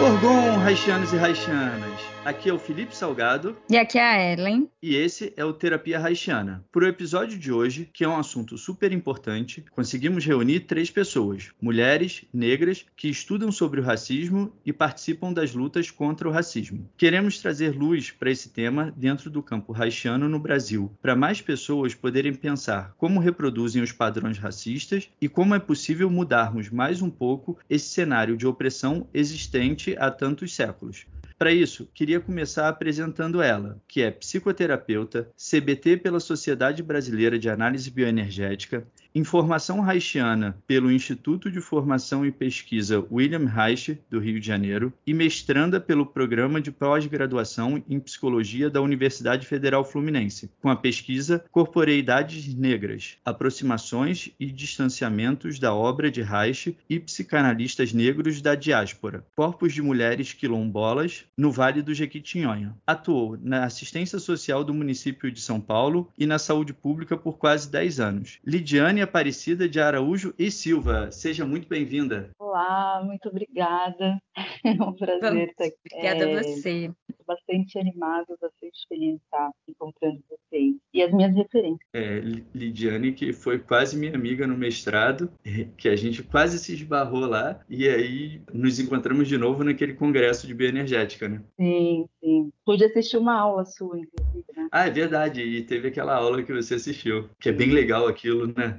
Orgon, Haitianos e Haitianas. Aqui é o Felipe Salgado E aqui é a Ellen. e esse é o Terapia Haitiana. Para o episódio de hoje, que é um assunto super importante, conseguimos reunir três pessoas, mulheres negras, que estudam sobre o racismo e participam das lutas contra o racismo. Queremos trazer luz para esse tema dentro do campo haitiano no Brasil, para mais pessoas poderem pensar como reproduzem os padrões racistas e como é possível mudarmos mais um pouco esse cenário de opressão existente há tantos séculos. Para isso, queria começar apresentando ela, que é psicoterapeuta, CBT pela Sociedade Brasileira de Análise Bioenergética, informação haitiana pelo Instituto de Formação e Pesquisa William Reich, do Rio de Janeiro, e mestranda pelo Programa de Pós-Graduação em Psicologia da Universidade Federal Fluminense, com a pesquisa Corporeidades Negras, Aproximações e Distanciamentos da Obra de Reich e Psicanalistas Negros da Diáspora, Corpos de Mulheres Quilombolas, no Vale do Jequitinhonha. Atuou na assistência social do município de São Paulo e na saúde pública por quase 10 anos. Lidiane Aparecida de Araújo e Silva, seja muito bem-vinda. Olá, muito obrigada. É um prazer estar aqui. Obrigada É, a você. Estou bastante animada, bastante feliz de estar encontrando vocês. E as minhas referências. É, Li- Lidiane, que foi quase minha amiga no mestrado, que a gente quase se esbarrou lá, e aí nos encontramos de novo naquele congresso de bioenergética, né? Sim, sim. Pude assistir uma aula sua, inclusive, né? Ah, é verdade, e teve aquela aula que você assistiu, que é bem legal aquilo, né?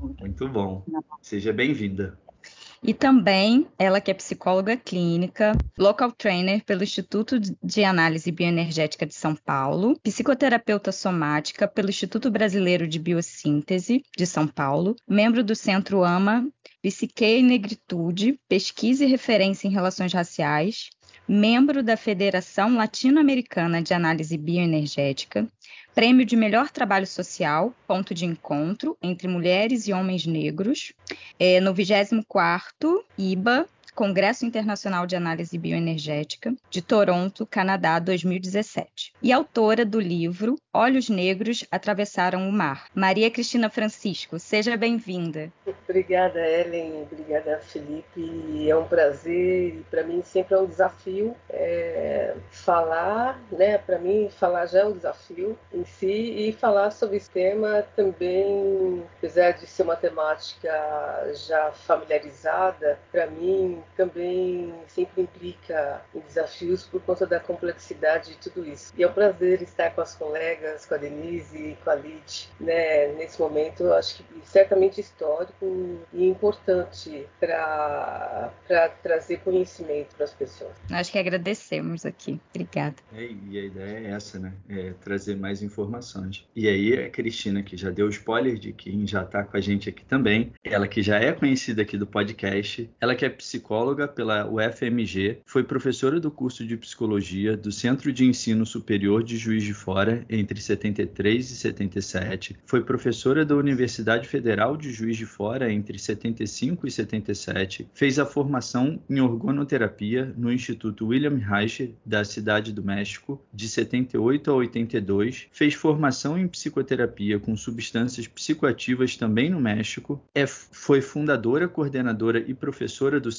Muito bom. Seja bem-vinda. E também ela que é psicóloga clínica, local trainer pelo Instituto de Análise Bioenergética de São Paulo, psicoterapeuta somática pelo Instituto Brasileiro de Biossíntese de São Paulo, membro do Centro AMA Psique e Negritude, pesquisa e referência em relações raciais, membro da Federação Latino-Americana de Análise Bioenergética, Prêmio de Melhor Trabalho Social, ponto de encontro entre mulheres e homens negros, é, no 24º IBA, Congresso Internacional de Análise Bioenergética, de Toronto, Canadá, 2017. E autora do livro Olhos Negros Atravessaram o Mar. Maria Cristina Francisco, seja bem-vinda. Obrigada, Ellen. Obrigada, Felipe. É um prazer para mim sempre é um desafio é, falar, né? Para mim, falar já é um desafio em si e falar sobre esse tema também, apesar de ser uma temática já familiarizada, para mim também sempre implica em desafios por conta da complexidade de tudo isso. E é um prazer estar com as colegas, com a Denise, com a Lid, né? Nesse momento, eu acho que certamente histórico e importante para trazer conhecimento para as pessoas. Nós que agradecemos aqui. Obrigada. É, e a ideia é essa, né? É trazer mais informações. E aí a Cristina, que já deu spoiler de quem já está com a gente aqui também, ela que já é conhecida aqui do podcast, ela que é psicóloga pela UFMG, foi professora do curso de psicologia do Centro de Ensino Superior de Juiz de Fora entre 73 e 77, foi professora da Universidade Federal de Juiz de Fora entre 75 e 77, fez a formação em organoterapia no Instituto William Reich da Cidade do México de 78 a 82, fez formação em psicoterapia com substâncias psicoativas também no México, é, foi fundadora, coordenadora e professora do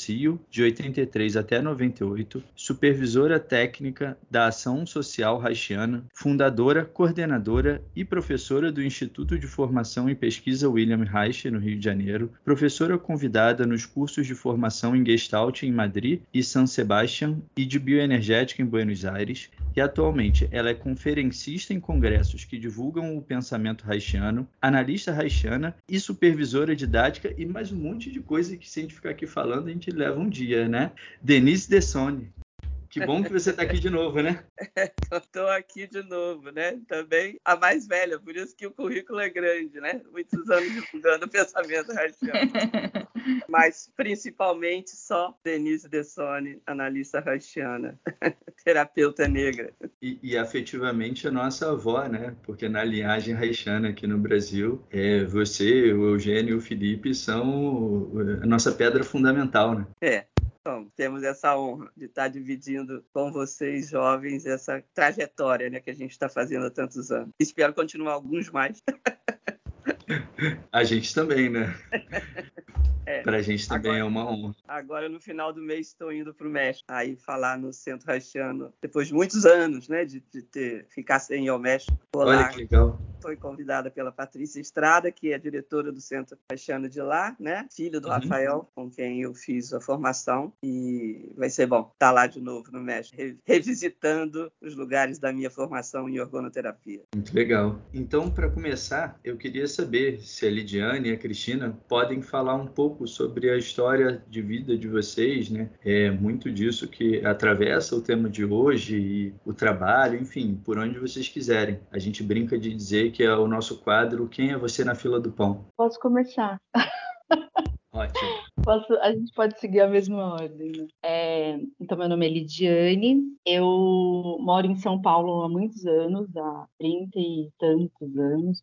De 83 até 98, supervisora técnica da Ação Social Haitiana, fundadora, coordenadora e professora do Instituto de Formação e Pesquisa William Reich no Rio de Janeiro, professora convidada nos cursos de formação em Gestalt em Madrid e San Sebastián e de bioenergética em Buenos Aires, e atualmente ela é conferencista em congressos que divulgam o pensamento haitiano, analista haitiana e supervisora didática e mais um monte de coisa que se a gente ficar aqui falando a gente leva um dia, né? Denise Dessone. Que bom que você está aqui de novo, né? Estou aqui de novo, né? Também a mais velha, por isso que o currículo é grande, né? Muitos anos divulgando o pensamento haitiano. Mas principalmente só Denise Dessone, analista haitiana, terapeuta negra. E, e, afetivamente a nossa avó, né? Porque na linhagem haitiana aqui no Brasil, é, você, o Eugênio e o Felipe são a nossa pedra fundamental, né? É, então, temos essa honra de estar dividindo com vocês, jovens, essa trajetória né, que a gente está fazendo há tantos anos. Espero continuar alguns mais. A gente também, né? É, para a gente também agora, é uma honra. Agora, no final do mês, estou indo para o México, aí falar no Centro Haitiano, depois de muitos anos, né, de, de ter, ficar sem ir ao México. Olá. Olha que legal. Foi convidada pela Patrícia Estrada, que é diretora do Centro Haitiano de lá, né, filho do uhum. Rafael, com quem eu fiz a formação, e vai ser bom estar lá de novo no México, revisitando os lugares da minha formação em organoterapia. Muito legal. Então, para começar, eu queria saber se a Lidiane e a Cristina podem falar um pouco pouco sobre a história de vida de vocês, né? É muito disso que atravessa o tema de hoje e o trabalho, enfim, por onde vocês quiserem. A gente brinca de dizer que é o nosso quadro Quem é você na fila do pão? Posso começar. Ótimo. Posso, a gente pode seguir a mesma ordem. Né? É, então, meu nome é Lidiane, eu moro em São Paulo há muitos anos, há 30 e tantos anos,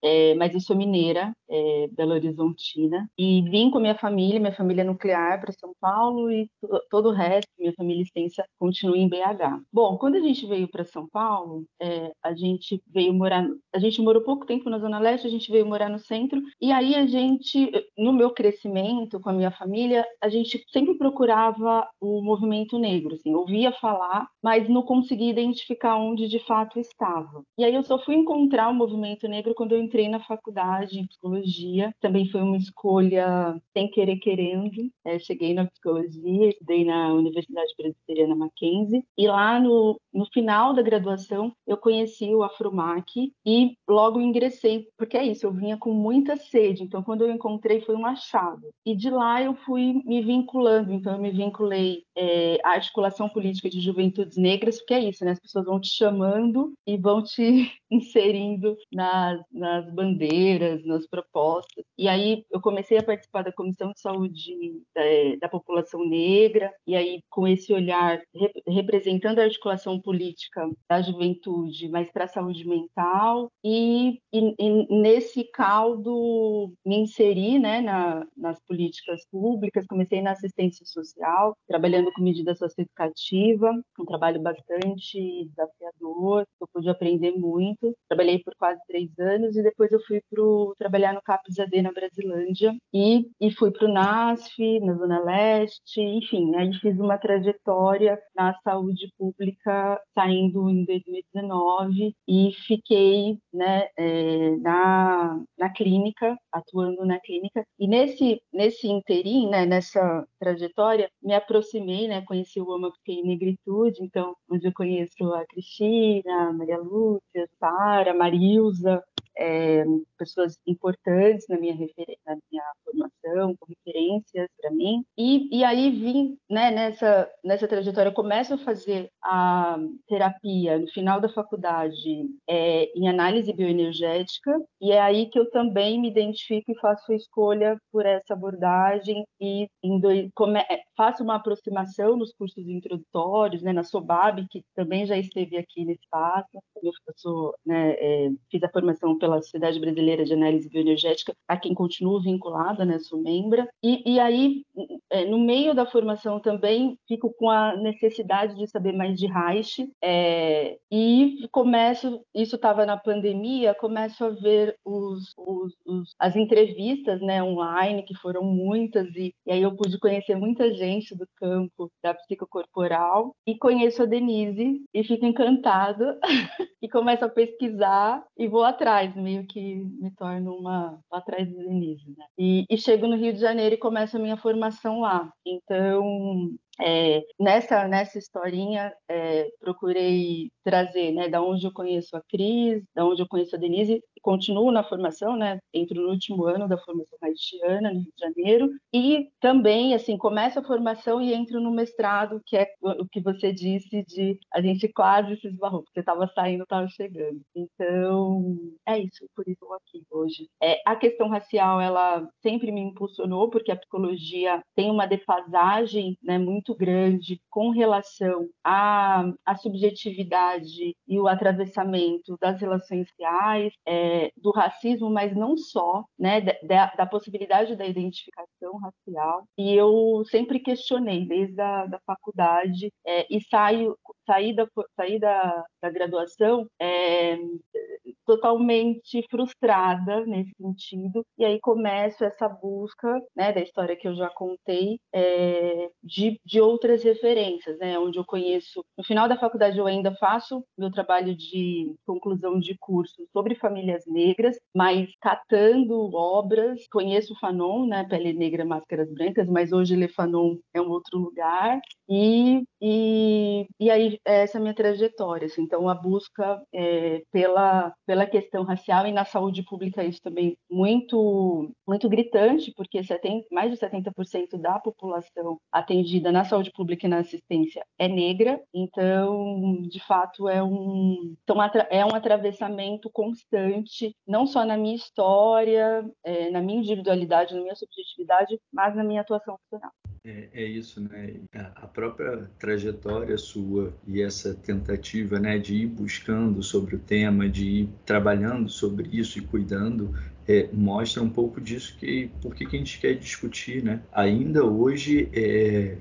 é, mas eu sou mineira, é, Belo Horizontina, e vim com minha família, minha família nuclear, para São Paulo e todo o resto, minha família extensa, continua em BH. Bom, quando a gente veio para São Paulo, é, a gente veio morar, a gente morou pouco tempo na Zona Leste, a gente veio morar no centro, e aí a gente, no meu crescimento com a minha família, a gente sempre procurava o movimento negro, assim, ouvia falar, mas não conseguia identificar onde de fato estava. E aí eu só fui encontrar o movimento negro quando eu entrei na faculdade em psicologia. Também foi uma escolha sem querer querendo. É, cheguei na psicologia, estudei na Universidade Presbiteriana Mackenzie e lá no, no final da graduação eu conheci o Afromac e logo ingressei, porque é isso, eu vinha com muita sede. Então quando eu encontrei foi um achado. E de lá eu fui me vinculando. Então eu me vinculei é, à articulação política de juventudes negras, porque é isso, né? As pessoas vão te chamando e vão te inserindo nas, nas bandeiras, nas propostas. E aí eu comecei a participar da Comissão de Saúde da, é, da População Negra, e aí com esse olhar rep, representando a articulação política da juventude, mas para a saúde mental, e, e, e, nesse caldo me inseri né, na, nas políticas públicas, comecei na assistência social, trabalhando com medida socioeducativa, um trabalho bastante desafiador, eu pude aprender muito. Trabalhei por quase três anos e depois eu fui para trabalhar no CAPES AD na Brasilândia e, e fui para o NASF, na Zona Leste, enfim, aí fiz uma trajetória na saúde pública saindo em 2019 e fiquei né, é, na, na clínica, atuando na clínica. E nesse, nesse interim, né, nessa trajetória, me aproximei, né, conheci o Ama em Negritude, então, onde eu conheço a Cristina, a Maria Lúcia, a Sara, a Marilza, é, pessoas importantes na minha, na minha formação, com referências para mim. E, e aí vim, né, nessa, nessa trajetória, começo a fazer a terapia no final da faculdade é, em análise bioenergética, e é aí que eu também me identifico e faço a escolha por essa abordagem e dois, come, é, uma aproximação nos cursos introdutórios, né, na SOBAB, que também já esteve aqui nesse espaço. Eu sou, né, é, fiz a formação pela Sociedade Brasileira de Análise Bioenergética, a quem continuo vinculada, né, sou membra. E, e aí, é, no meio da formação também, fico com a necessidade de saber mais de Reich, é, e começo, isso estava na pandemia, começo a ver os, os, os, as entrevistas né, online, que foram muitas, e, e aí eu pude conhecer muita gente do campo da psicocorporal, e conheço a Denise, e fico encantada, e começo a pesquisar, e vou atrás meio que me torno uma atrás de Denise, né? E, e chego no Rio de Janeiro e começo a minha formação lá. Então, é, nessa nessa historinha é, procurei trazer né da onde eu conheço a Cris da onde eu conheço a Denise continuo na formação, né? Entro no último ano da formação haitiana, no Rio de Janeiro, e também, assim, começo a formação e entro no mestrado, que é o que você disse de a gente quase se esbarrou, porque estava saindo, estava chegando. Então, é isso, por isso eu aqui hoje. É, a questão racial, ela sempre me impulsionou, porque a psicologia tem uma defasagem né, muito grande com relação à, à subjetividade e o atravessamento das relações reais, é, do racismo, mas não só, né, da, da, possibilidade da identificação racial. E eu sempre questionei, desde a da faculdade, é, e saio, saí, da, saí da, da graduação é, totalmente frustrada nesse sentido, e aí começo essa busca né, da história que eu já contei, é, de, de outras referências, né, onde eu conheço. No final da faculdade, eu ainda faço meu trabalho de conclusão de curso sobre famílias negras, mas catando obras. Conheço o Fanon, né, Pele Negra, Máscaras Brancas, mas hoje Le Fanon é um outro lugar. E, e, e aí, essa é a minha trajetória. Assim, então, a busca é, pela, pela questão racial e na saúde pública, isso também muito, muito gritante, porque 70, mais de 70% da população atendida na saúde pública e na assistência é negra. Então, de fato, é um, é um atravessamento constante, não só na minha história, é, na minha individualidade, na minha subjetividade, mas na minha atuação profissional. É, é, isso, né? A própria trajetória sua e essa tentativa, né, de ir buscando sobre o tema, de ir trabalhando sobre isso e cuidando, é, mostra um pouco disso que por que a gente quer discutir, né? Ainda hoje é,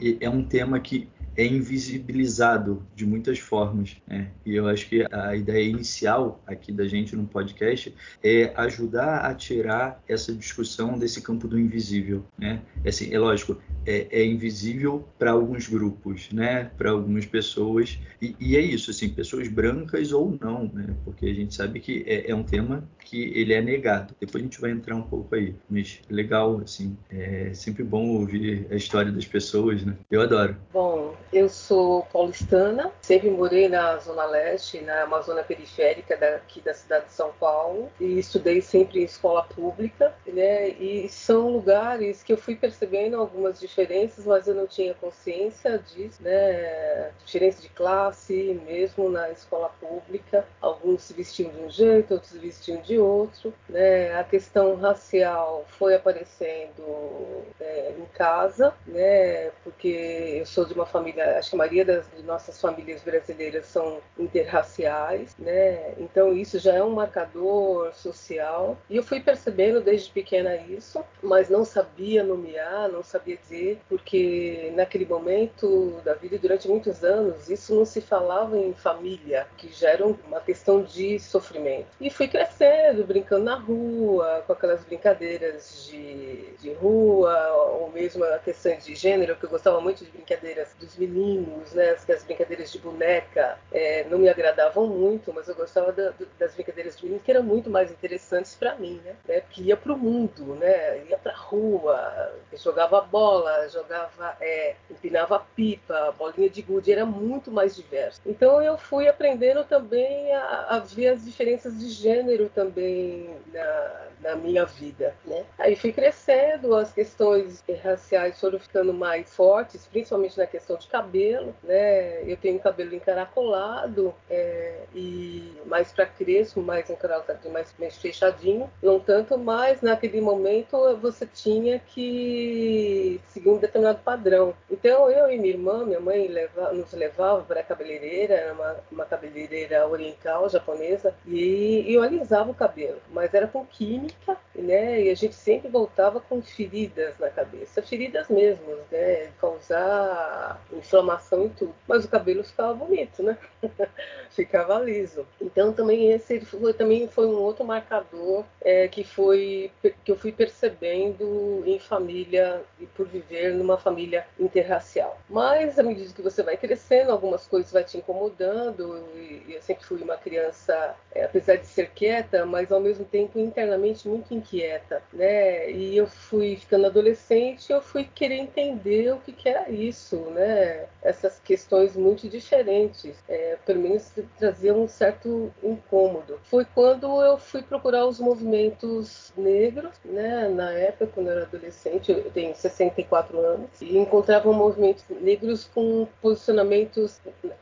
é, é um tema que é invisibilizado de muitas formas. Né? E eu acho que a ideia inicial aqui da gente no podcast é ajudar a tirar essa discussão desse campo do invisível. Né? É assim, é lógico, é, é invisível para alguns grupos, né? para algumas pessoas, e, e, é isso, assim, pessoas brancas ou não, né? porque a gente sabe que é, é, um tema que ele é negado. Depois a gente vai entrar um pouco aí, mas legal, assim, é sempre bom ouvir a história das pessoas, né? Eu adoro. Bom, eu sou paulistana, sempre morei na Zona Leste, na Amazônia Periférica daqui da cidade de São Paulo, e estudei sempre em escola pública, né? E são lugares que eu fui percebendo algumas diferenças, mas eu não tinha consciência disso, né? Diferença de classe, mesmo na escola pública. Alguns se vestiam de um jeito, outros se vestiam de outro, né? A questão racial foi aparecendo é, em casa, né? Porque eu sou de uma família acho que a maioria das nossas famílias brasileiras são interraciais, né? Então isso já é um marcador social. E eu fui percebendo desde pequena isso, mas não sabia nomear, não sabia dizer, porque naquele momento da vida, durante muitos anos, isso não se falava em família, que já era uma questão de sofrimento. E fui crescendo, brincando na rua, com aquelas brincadeiras de, de rua, ou mesmo a questão de gênero, que eu gostava muito de brincadeiras dos meninos né? As, brincadeiras de boneca é, não me agradavam muito, mas eu gostava da, das brincadeiras de meninos que eram muito mais interessantes para mim, né? né? Porque ia para o mundo, né? Ia para rua, jogava bola, jogava, é, empinava pipa, bolinha de gude, era muito mais diverso. Então eu fui aprendendo também a, a ver as diferenças de gênero também na, na minha vida, né? Aí fui crescendo, as questões raciais foram ficando mais fortes, principalmente na questão de cabelo, né? Eu tenho cabelo encaracolado é, e mais para crespo, mais encaracolado, mais, mais fechadinho, não tanto, mas naquele momento você tinha que seguir um determinado padrão. Então eu e minha irmã, minha mãe leva, nos levava para a cabeleireira, uma, uma cabeleireira oriental japonesa, e, e eu alisava o cabelo, mas era com química né? E a gente sempre voltava com feridas na cabeça, feridas mesmo, né? Causar inflamação e tudo. Mas o cabelo ficava bonito, né? ficava liso. Então também esse foi, também foi um outro marcador é, que foi que eu fui percebendo em família e por viver numa família interracial. Mas à medida que você vai crescendo algumas coisas vai te incomodando. E, eu sempre fui uma criança, é, apesar de ser quieta, mas ao mesmo tempo internamente muito inquieta, né? E eu fui ficando adolescente, eu fui querer entender o que, que era isso, né? Essas questões muito diferentes, é, pelo menos traziam um certo incômodo. Foi quando eu fui procurar os movimentos negros, né? Na época, quando eu era adolescente, eu tenho 64 anos, e encontrava movimentos negros com posicionamentos,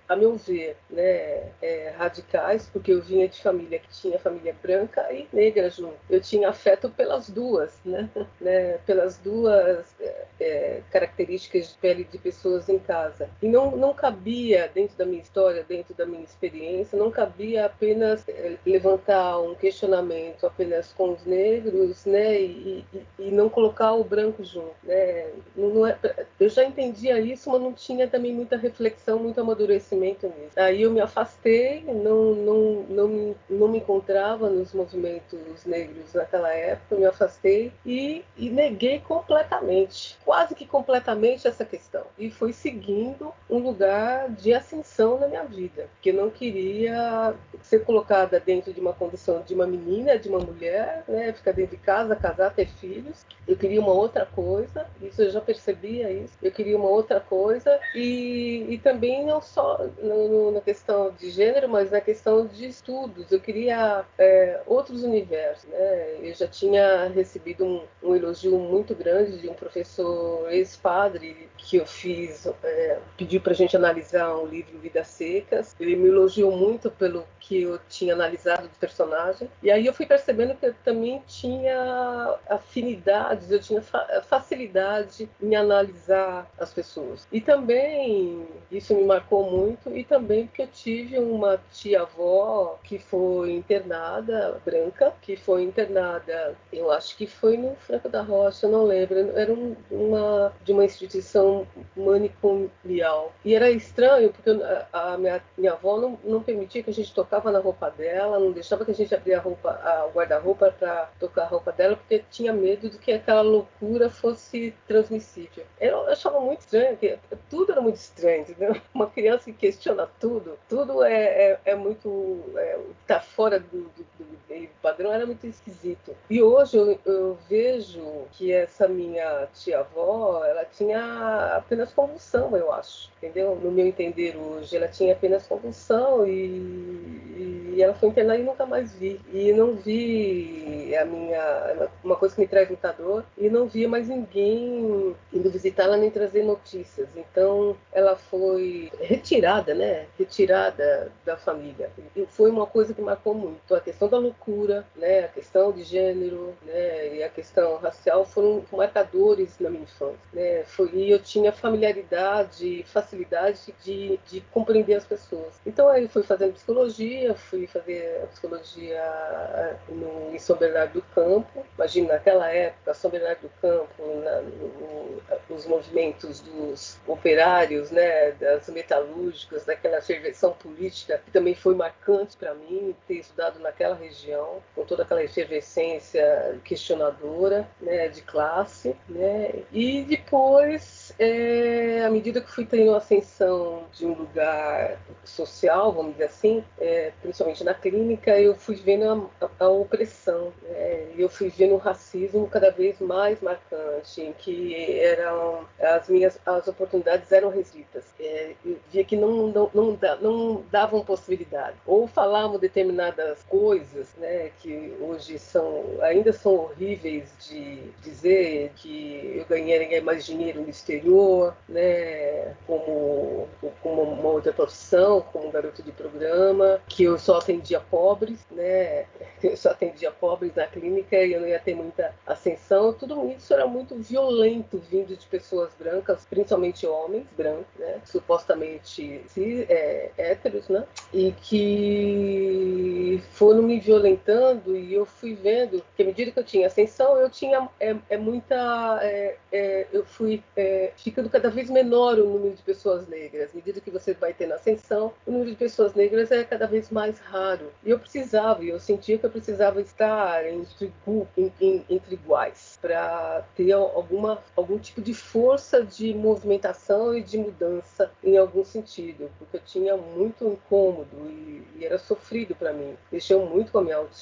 a meu ver, né, é, radicais, porque eu vinha de família que tinha família branca e negra junto. Eu tinha afeto pelas duas, né, né pelas duas é, é, características de pele de pessoas em casa. E não, não cabia, dentro da minha história, dentro da minha experiência, não cabia apenas é, levantar um questionamento apenas com os negros, né, e, e, e não colocar o branco junto, né. Não, não é, eu já entendia isso, mas não tinha também muita reflexão, muito amadurecimento nisso. Aí eu me afastei, não, não, não, não me encontrava nos movimentos negros naquela época, me afastei e, e neguei completamente, quase que completamente essa questão. E fui seguindo um lugar de ascensão na minha vida, porque não queria ser colocada dentro de uma condição de uma menina, de uma mulher, né, ficar dentro de casa, casar, ter filhos. Eu queria uma outra coisa, isso eu já percebia isso. Eu queria uma outra coisa e, e também não só no, na questão de gênero, mas na questão de estudos. Eu queria é, outros universos. Né? Eu já tinha recebido um, um elogio muito grande de um professor ex-padre que eu fiz, é, pediu para a gente analisar um livro Vidas Secas. Ele me elogiou muito pelo que eu tinha analisado do personagem. E aí eu fui percebendo que eu também tinha afinidades, eu tinha facilidade em analisar as pessoas. E também, isso me marcou muito, e também porque eu tive uma tia-avó que foi internada, branca, que foi internada, eu acho que foi no Franco da Rocha, não lembro, era um, uma, de uma instituição manicomial. E era estranho, porque a, a minha, minha avó não, não permitia que a gente tocava na roupa dela, não deixava que a gente abria a roupa, a, o guarda-roupa para tocar a roupa dela, porque tinha medo de que aquela loucura fosse transmissível. Eu, eu achava muito estranho, que tudo era muito estranho, entendeu? Uma criança que questiona tudo, tudo é, é, é muito. É, tá fora do, do, do, padrão, era muito esquisito. E hoje eu, eu vejo que essa minha tia-avó, ela tinha apenas convulsão, eu acho, entendeu? No meu entender hoje, ela tinha apenas convulsão e, e ela foi internada e nunca mais vi. E não vi a minha. Uma coisa que me traz muita dor, e não via mais ninguém indo visitá-la nem trazer notícias. Então, ela foi retirada, né? Retirada da família. E foi uma coisa que marcou muito. A questão da loucura, né? A questão de gênero, né? E a questão racial foram marcadores na minha infância, né? Foi, e eu tinha familiaridade, facilidade de, de compreender as pessoas. Então, aí fui fazendo psicologia, fui fazer psicologia eh, no, em São Bernardo do Campo. Imagina, naquela época, São Bernardo do Campo, na, no, os movimentos dos operários, né, das metalúrgicas, daquela efervescência política, que também foi marcante para mim ter estudado naquela região, com toda aquela efervescência questionadora né, de classe. Né, e depois, é, à medida que fui tendo ascensão de um lugar social, vamos dizer assim, é, principalmente na clínica, eu fui vendo a, a, a opressão, né, eu fui vendo o racismo cada vez mais marcante, em que eram as minhas as oportunidades eram restritas. É, eu via que não, não, não, não davam possibilidade. Ou falavam determinadas coisas, né, que hoje são ainda são horríveis de dizer que eu ganharia mais dinheiro no exterior, né, como, como uma outra profissão, como garoto de programa, que eu só atendia pobres, né, eu só atendia pobres na clínica e eu não ia ter muita ascensão. Tudo isso era muito violento vindo de pessoas brancas, principalmente homens brancos, né? supostamente é, héteros, né? e que foram me violentando e eu fui vendo que à medida que eu tinha ascensão, eu tinha é, é muita. É, é, eu fui é, ficando cada vez menor o número de pessoas negras. À medida que você vai tendo ascensão, o número de pessoas negras é cada vez mais raro. E eu precisava, eu sentia que eu precisava estar entre, entre, entre iguais para ter alguma, algum tipo de força de movimentação e de mudança em algum sentido, porque eu tinha muito incômodo e, e era sofrido para mim. Mexeu muito com a minha autoestima.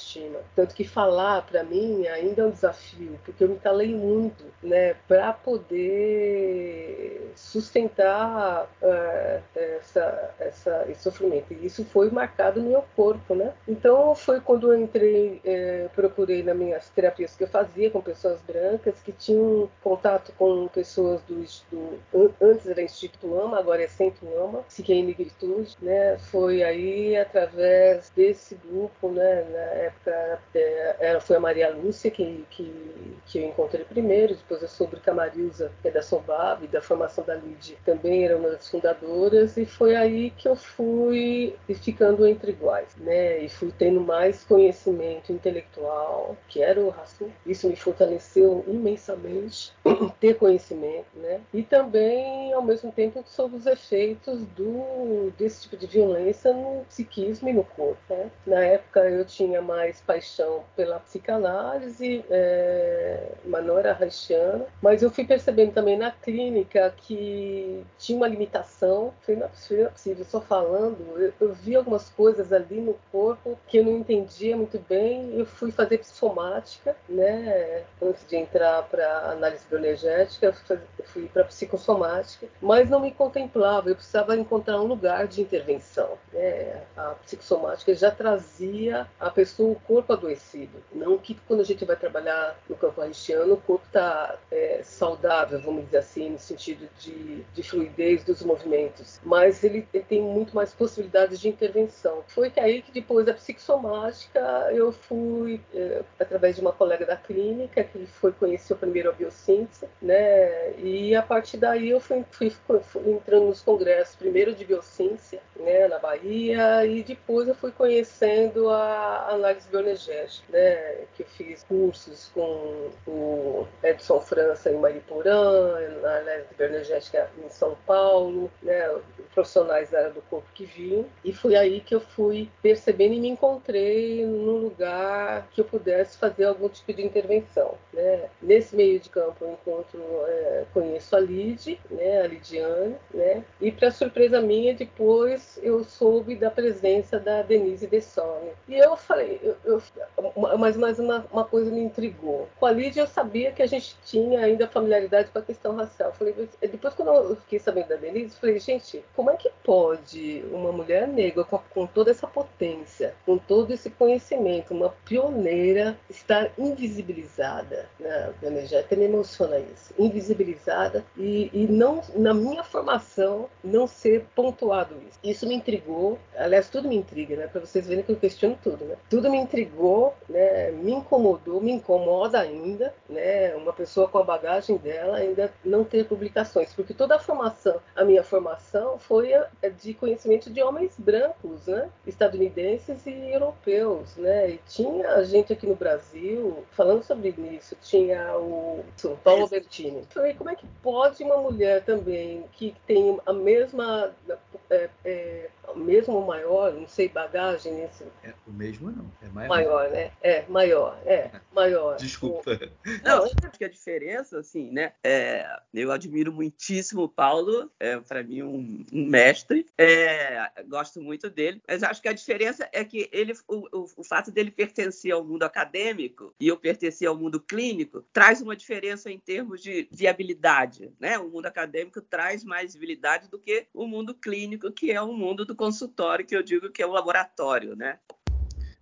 Tanto que falar para mim ainda é um desafio, porque eu me calei muito, né, para poder sustentar uh, essa, essa, esse sofrimento. E isso foi marcado no meu corpo, né? Então foi quando eu entrei, eh, procurei nas minhas terapias que eu fazia com pessoas brancas que tinham contato com pessoas do, do antes era Instituto AMA, agora é Centro AMA, Psique Negritude, né? Foi aí através desse grupo, né? Época é, ela foi a Maria Lúcia que, que, que eu encontrei primeiro, depois eu soube que a Marilza, é da Sobab, da formação da LID, também era uma das fundadoras, e foi aí que eu fui ficando entre iguais, né? E fui tendo mais conhecimento intelectual, que era o racismo. Isso me fortaleceu imensamente ter conhecimento, né? E também, ao mesmo tempo, sobre os efeitos do, desse tipo de violência no psiquismo e no corpo. Né? Na época eu tinha mais paixão pela psicanálise, é, era haitiana, mas eu fui percebendo também na clínica que tinha uma limitação, falei, não é não é possível só falando, eu, eu vi algumas coisas ali no corpo que eu não entendia muito bem, eu fui fazer psicomática, né, antes de entrar para análise bioenergética, eu fui para psicossomática, mas não me contemplava, eu precisava encontrar um lugar de intervenção. Né? A psicossomática já trazia a pessoa, o corpo adoecido, não que quando a gente vai trabalhar no campo haitiano, o corpo está é, saudável, vamos dizer assim, no sentido de, de fluidez dos movimentos, mas ele, ele, tem muito mais possibilidades de intervenção. Foi aí que depois da psicossomática eu fui, é, através de uma colega da clínica, que foi conhecer primeiro a biossíntese, né? E a partir daí eu fui, fui, fui entrando nos congressos, primeiro de biossíntese, né, na Bahia, e depois eu fui conhecendo a análise bioenergética, né? Que eu fiz cursos com o Edson França em Mariporã, na análise bioenergética em São Paulo, né? Profissionais da área do corpo que vinham, e foi aí que eu fui percebendo e me encontrei num lugar que eu pudesse fazer algum tipo de intervenção, né? Nesse meio de campo eu encontro, é, conheço a Lid, né, a Lidiane, né, e para surpresa minha, depois eu soube da presença da Denise Dessone. E eu falei, eu, eu, mas, mas uma, uma coisa me intrigou. Com a Lid eu sabia que a gente tinha ainda familiaridade com a questão racial. Falei, depois quando eu fiquei sabendo da Denise, falei, gente, como é que pode uma mulher negra com, com toda essa potência, com todo esse conhecimento, uma pioneira, estar invisibilizada? Né? energética me emociona isso, invisibilizada e, e não na minha formação não ser pontuado isso. Isso me intrigou, aliás tudo me intriga, né? Para vocês verem que eu questiono tudo, né? Tudo me intrigou, né? Me incomodou, me incomoda ainda, né? Uma pessoa com a bagagem dela ainda não ter publicações, porque toda a formação, a minha formação foi de conhecimento de homens brancos, né? Estadunidenses e europeus, né? E tinha gente aqui no Brasil falando sobre isso, tinha o Paulo Bertini. Falei, como é que pode uma mulher também que tem a mesma é, é, mesmo maior, não sei, bagagem nesse. É, o mesmo não, é maior. Maior, né? É, maior, é, maior. Desculpa. Não, acho que a diferença, assim, né? É, eu admiro muitíssimo o Paulo, é para mim um, um mestre, é, gosto muito dele, mas acho que a diferença é que ele, o, o, o, fato dele pertencer ao mundo acadêmico e eu pertencer ao mundo clínico traz uma diferença em termos de viabilidade, né? O mundo acadêmico traz mais viabilidade do que o mundo clínico, que é o mundo do consultório, que eu digo que é o laboratório, né?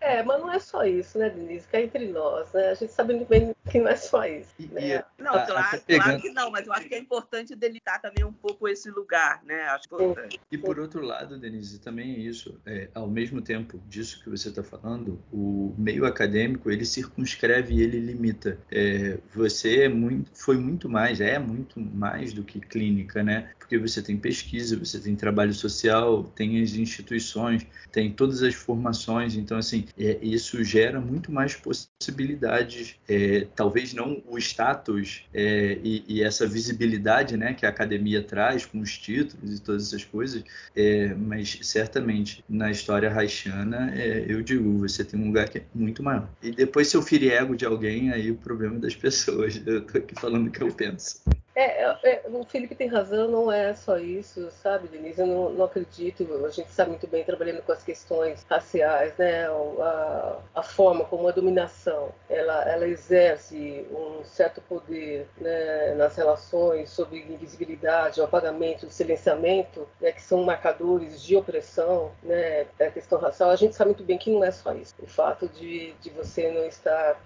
É, mas não é só isso, né, Denise? Que é entre nós, né? A gente sabe muito bem que não é só isso. Né? Não, a, claro, a claro, que não, mas eu acho que é importante delitar também um pouco esse lugar, né? Acho que... E por outro lado, Denise, também é isso. É, ao mesmo tempo disso que você está falando, o meio acadêmico ele circunscreve e ele limita. É, você é muito, foi muito mais, é muito mais do que clínica, né? Porque você tem pesquisa, você tem trabalho social, tem as instituições, tem todas as formações. Então, assim, é, isso gera muito mais possibilidades, é, talvez não o status é, e, e, essa visibilidade né, que a academia traz com os títulos e todas essas coisas, é, mas certamente na história haitiana, é, eu digo, você tem um lugar que é muito maior. E depois se eu ferir ego de alguém, aí o problema é das pessoas. Eu tô aqui falando o que eu penso. É, é, é, o Felipe tem razão, não é só isso, sabe, Denise? Eu não, não, acredito, a gente sabe muito bem, trabalhando com as questões raciais, né? A, a forma como a dominação ela, ela exerce um certo poder né, nas relações sobre invisibilidade, o apagamento, o silenciamento, né, que são marcadores de opressão, né? A questão racial, a gente sabe muito bem que não é só isso. O fato de, de você não estar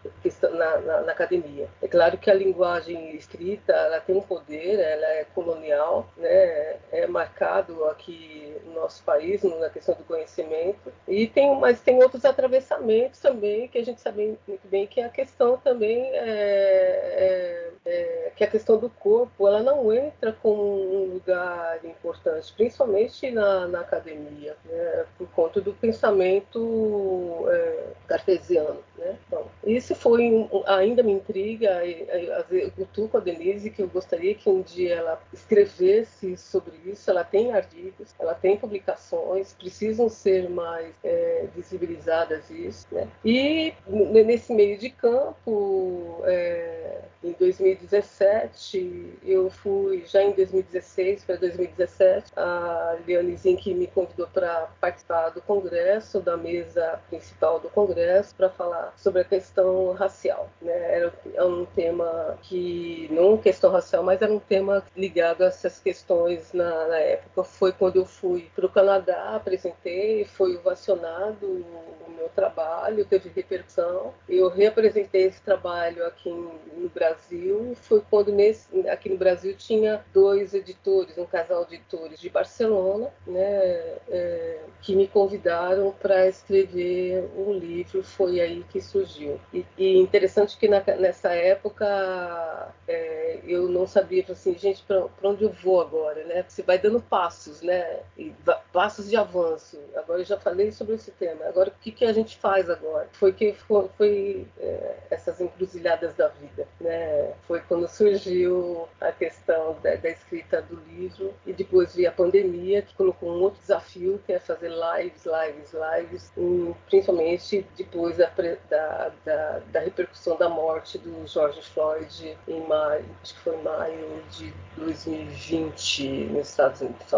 na, na, na academia. É claro que a linguagem escrita, ela tem um poder, ela é colonial, né? é marcado aqui no nosso país na questão do conhecimento e tem, mas tem outros atravessamentos também que a gente sabe muito bem que a questão também é, é, é, que a questão do corpo ela não entra como um lugar importante, principalmente na, na academia, né? por conta do pensamento é, cartesiano. Né? Bom, isso foi ainda me intriga, eu cultuo com a Denise que eu gostaria que um dia ela escrevesse sobre isso. Ela tem artigos, ela tem publicações, precisam ser mais é, visibilizadas isso. Né? E nesse meio de campo, é, em 2017, eu fui, já em 2016 para 2017, a Liane Zink me convidou para participar do congresso, da mesa principal do congresso, para falar sobre a questão racial. Né? Era um tema que, não questão racial, mas era um tema ligado a essas questões na, na época. Foi quando eu fui para o Canadá, apresentei, foi ovacionado o meu trabalho, teve repercussão. Eu reapresentei esse trabalho aqui no Brasil. Foi quando nesse, aqui no Brasil tinha dois editores, um casal de editores de Barcelona, né, é, que me convidaram para escrever um livro. Foi aí que surgiu. E, e interessante que na, nessa época é, eu não sabia assim, gente, para onde eu vou agora, né? Você vai dando passos, né? E, passos de avanço. Agora eu já falei sobre esse tema. Agora o que, que a gente faz agora? Foi que foi, foi é, essas encruzilhadas da vida, né? Foi quando surgiu a questão da, da, escrita do livro e depois veio a pandemia que colocou um outro desafio que é fazer lives, lives, lives, principalmente depois da, da, da, da repercussão da morte do George Floyd em maio, acho que foi em maio de 2020 nos Estados Unidos,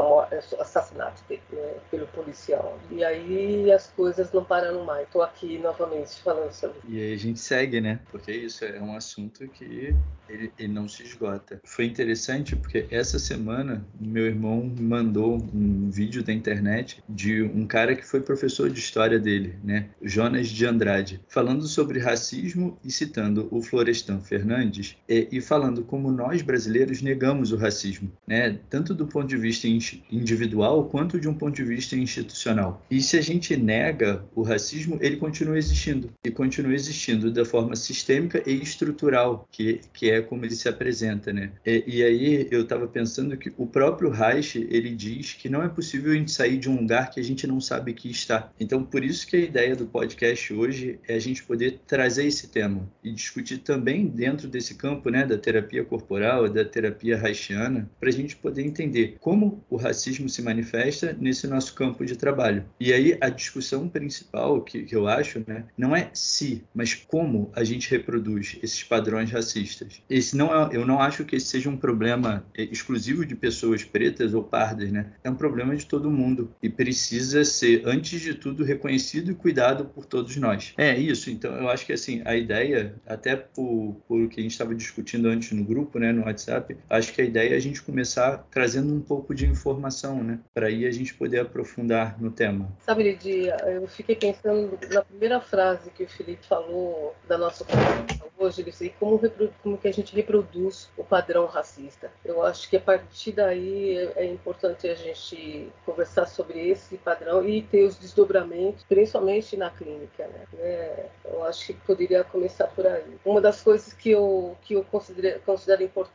assassinato dele né, pelo policial. E aí as coisas não pararam mais. Estou aqui novamente falando sobre isso. E aí a gente segue, né? Porque isso é um assunto que ele, ele não se esgota. Foi interessante porque essa semana meu irmão mandou um vídeo da internet de um cara que foi professor de história dele, né? Jonas de Andrade, falando sobre racismo e citando o Florestan Fernandes e, e falando como nós brasileiros negamos o racismo, né? Tanto do ponto de vista individual quanto de um ponto de vista institucional. E se a gente nega o racismo, ele continua existindo e continua existindo da forma sistêmica e estrutural, que, que é como ele se apresenta, né? E, e aí eu estava pensando que o próprio Reich ele diz que não é possível a gente sair de um lugar que a gente não sabe que está. Então por isso que a ideia do podcast hoje é a gente poder trazer esse tema e discutir também dentro desse campo, né, da terapia corporal, da terapia haitiana, para a gente poder entender como o racismo se manifesta nesse nosso campo de trabalho. E aí a discussão principal que, que eu acho, né, não é se, mas como a gente reproduz esses padrões racistas. Esse não é, eu não acho que esse seja um problema exclusivo de pessoas pretas ou pardas, né? É um problema de todo mundo e precisa ser, antes de tudo, reconhecido e cuidado por todos nós. É isso. Então, eu acho que assim a ideia, até por, por que a gente estava discutindo antes no grupo, né, no WhatsApp, acho que a ideia é a gente começar trazendo um pouco de informação, né, para aí a gente poder aprofundar no tema. Sabe, Lidia, eu fiquei pensando na primeira frase que o Felipe falou da nossa conversa hoje, ele disse como, como que a gente reproduz o padrão racista. Eu acho que a partir daí é, é importante a gente conversar sobre esse padrão e ter os desdobramentos, principalmente na clínica, né? É, eu acho que poderia começar por aí. Uma das coisas que eu que eu considero importante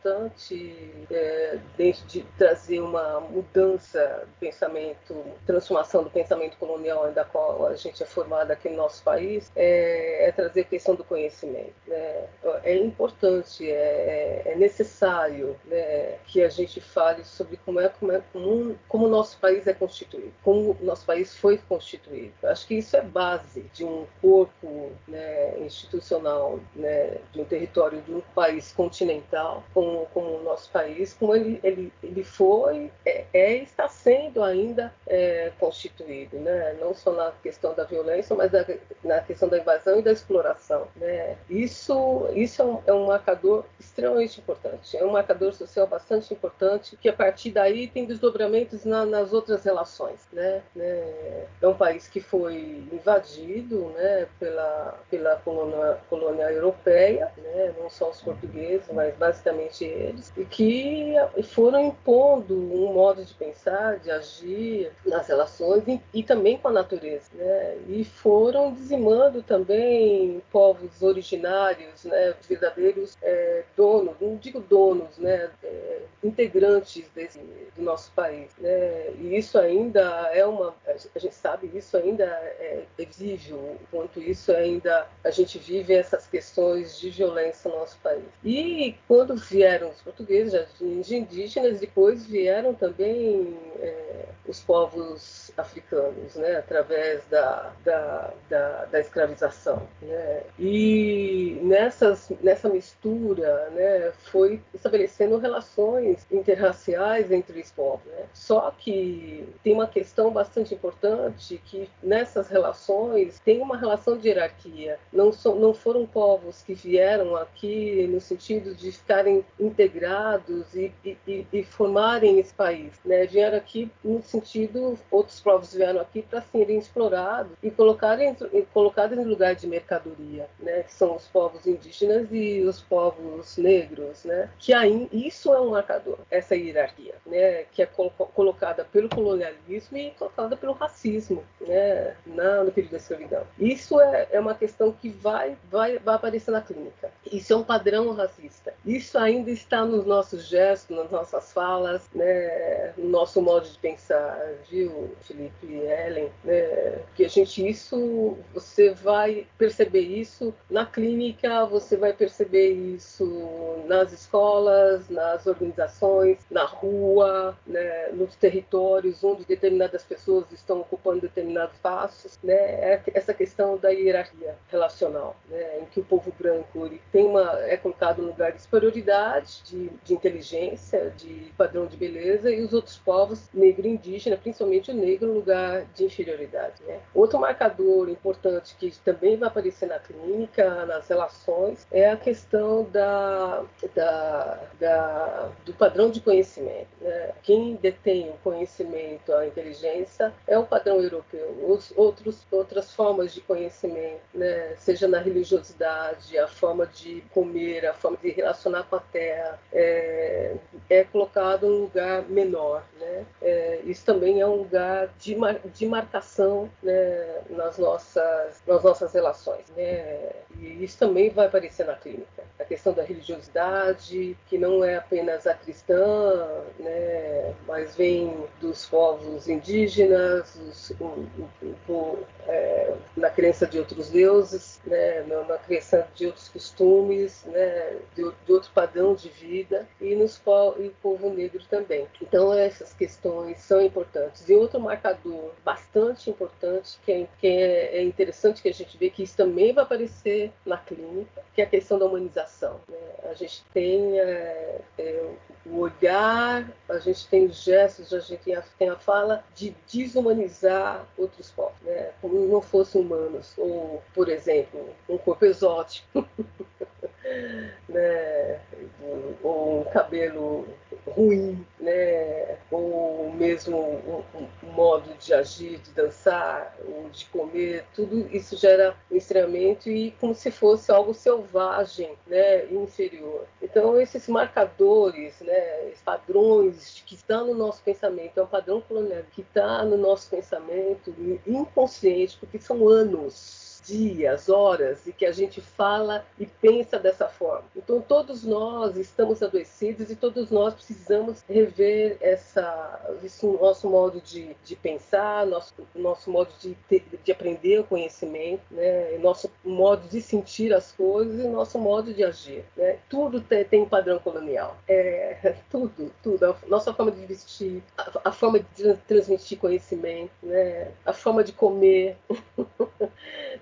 é, dentro de trazer uma mudança do pensamento, transformação do pensamento colonial da qual a gente é formado aqui no nosso país, é, é trazer a questão do conhecimento. Né? É importante, é, é necessário né, que a gente fale sobre como é como é como, como o nosso país é constituído, como o nosso país foi constituído. Acho que isso é base de um corpo né, institucional, né, de um território de um país continental como, como o nosso país, como ele, ele, ele foi, é, é está sendo ainda é, constituído, né? não só na questão da violência, mas da, na questão da invasão e da exploração. Né? Isso, isso é um, é um marcador extremamente importante, é um marcador social bastante importante, que a partir daí tem desdobramentos na, nas outras relações. Né? né? É um país que foi invadido né, pela, pela colônia, colônia europeia, né, não só os portugueses, mas basicamente eles, e que foram impondo um modo de pensar, de agir nas relações e, e também com a natureza, né, e foram dizimando também povos originários, né, verdadeiros é, donos, não digo donos, né, é, integrantes desse, do nosso país, né, e isso ainda é uma, a gente sabe, isso ainda é, é visível, o quanto isso ainda a gente vive essas questões de violência no nosso país. E quando vieram os portugueses, os indígenas, depois vieram também é, os povos africanos, né, através da, da, da, da escravização. Né? E nessas, nessa mistura né, foi estabelecendo relações interraciais entre os povos. Né? Só que tem uma questão bastante importante que nessas relações tem uma relação de hierarquia. Não, so, não foram povos que vieram aqui no sentido de ficarem integrados e, formarem esse país. Né? Vieram aqui no sentido, outros povos vieram aqui para serem explorados e colocarem, colocados em lugar de mercadoria, né? que são os povos indígenas e os povos negros. Né? Que aí, isso é um marcador, essa hierarquia, né? que é colo colocada pelo colonialismo e colocada pelo racismo né? Na, no período da escravidão. Isso é, é uma questão que vai, vai, vai aparecer na clínica. Isso é um padrão racista. Isso ainda está nos nossos gestos, nas nossas falas, né? no nosso modo de pensar, viu, Felipe e Ellen? Né? Que a gente, isso, você vai perceber isso na clínica, você vai perceber isso nas escolas, nas organizações, na rua, né? nos territórios onde determinadas pessoas estão ocupando determinados espaços, né? É essa questão da hierarquia relacional, né? em que o povo branco ele tem uma é colocado no lugar de superioridade, de, de inteligência, de padrão de beleza, e os outros povos, negro e indígena, principalmente o negro, lugar de inferioridade. Né? Outro marcador importante que também vai aparecer na clínica, nas relações, é a questão da, da, da do padrão de conhecimento. Né? Quem detém o conhecimento, a inteligência, é o padrão europeu. Os outros, outras formas de conhecimento, né? seja na religiosidade, a forma de comer, a forma de relacionar com a terra, é, é colocado um lugar menor. Né? É, isso também é um lugar de, mar, de marcação né? nas, nossas, nas nossas relações. Né? E isso também vai aparecer na clínica. A questão da religiosidade, que não é apenas a cristã, né? mas vem dos povos indígenas, o, o, o, é, na crença de outros deuses, né? na crença de outros costumes, né? de, de outro padrão de vida, e nos e o povo negro também. Então, essas questões são importantes. E outro marcador bastante importante, que é, que é interessante que a gente vê que isso também vai aparecer na clínica, que é a questão da humanização. Né? A gente tem é, é, o olhar, a gente tem os gestos, a gente tem a, tem a fala de desumanizar outros povos, né? como não fossem humanos, ou, por exemplo, um corpo exótico. né, ou um cabelo ruim, né, ou mesmo um, um, modo de agir, de dançar, ou de comer, tudo isso gera estranhamento e como se fosse algo selvagem, né, inferior. Então esses marcadores, né, padrões que estão no nosso pensamento, é um padrão colonial que está no nosso pensamento inconsciente, porque são anos dias, horas, e que a gente fala e pensa dessa forma. Então, todos nós estamos adoecidos e todos nós precisamos rever essa, esse nosso modo de, de pensar, nosso, nosso modo de, de aprender o conhecimento, né? nosso modo de sentir as coisas e nosso modo de agir. Né? Tudo tem, tem um padrão colonial. É, tudo, tudo. A nossa forma de vestir, a, a forma de transmitir conhecimento, né? a forma de comer.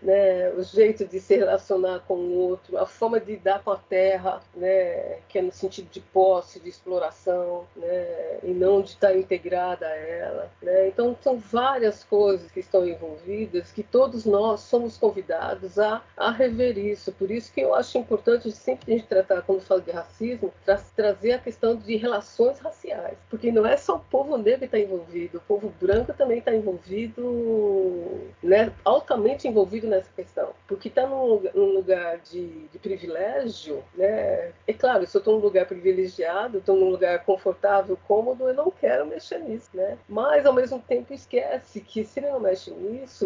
né, o jeito de se relacionar com o outro, a forma de lidar com a terra, né, que é no sentido de posse, de exploração, né, e não de estar integrada a ela. Né? Então, são várias coisas que estão envolvidas que todos nós somos convidados a, a rever isso. Por isso que eu acho importante sempre a gente tratar, quando fala de racismo, tra trazer a questão de relações raciais, porque não é só o povo negro que está envolvido, o povo branco também está envolvido, né, altamente envolvido nessa questão, porque está num, num, lugar de, de, privilégio, né? É claro, se eu estou num lugar privilegiado, estou num lugar confortável, cômodo, eu não quero mexer nisso, né? Mas ao mesmo tempo esquece que se ele não mexe nisso,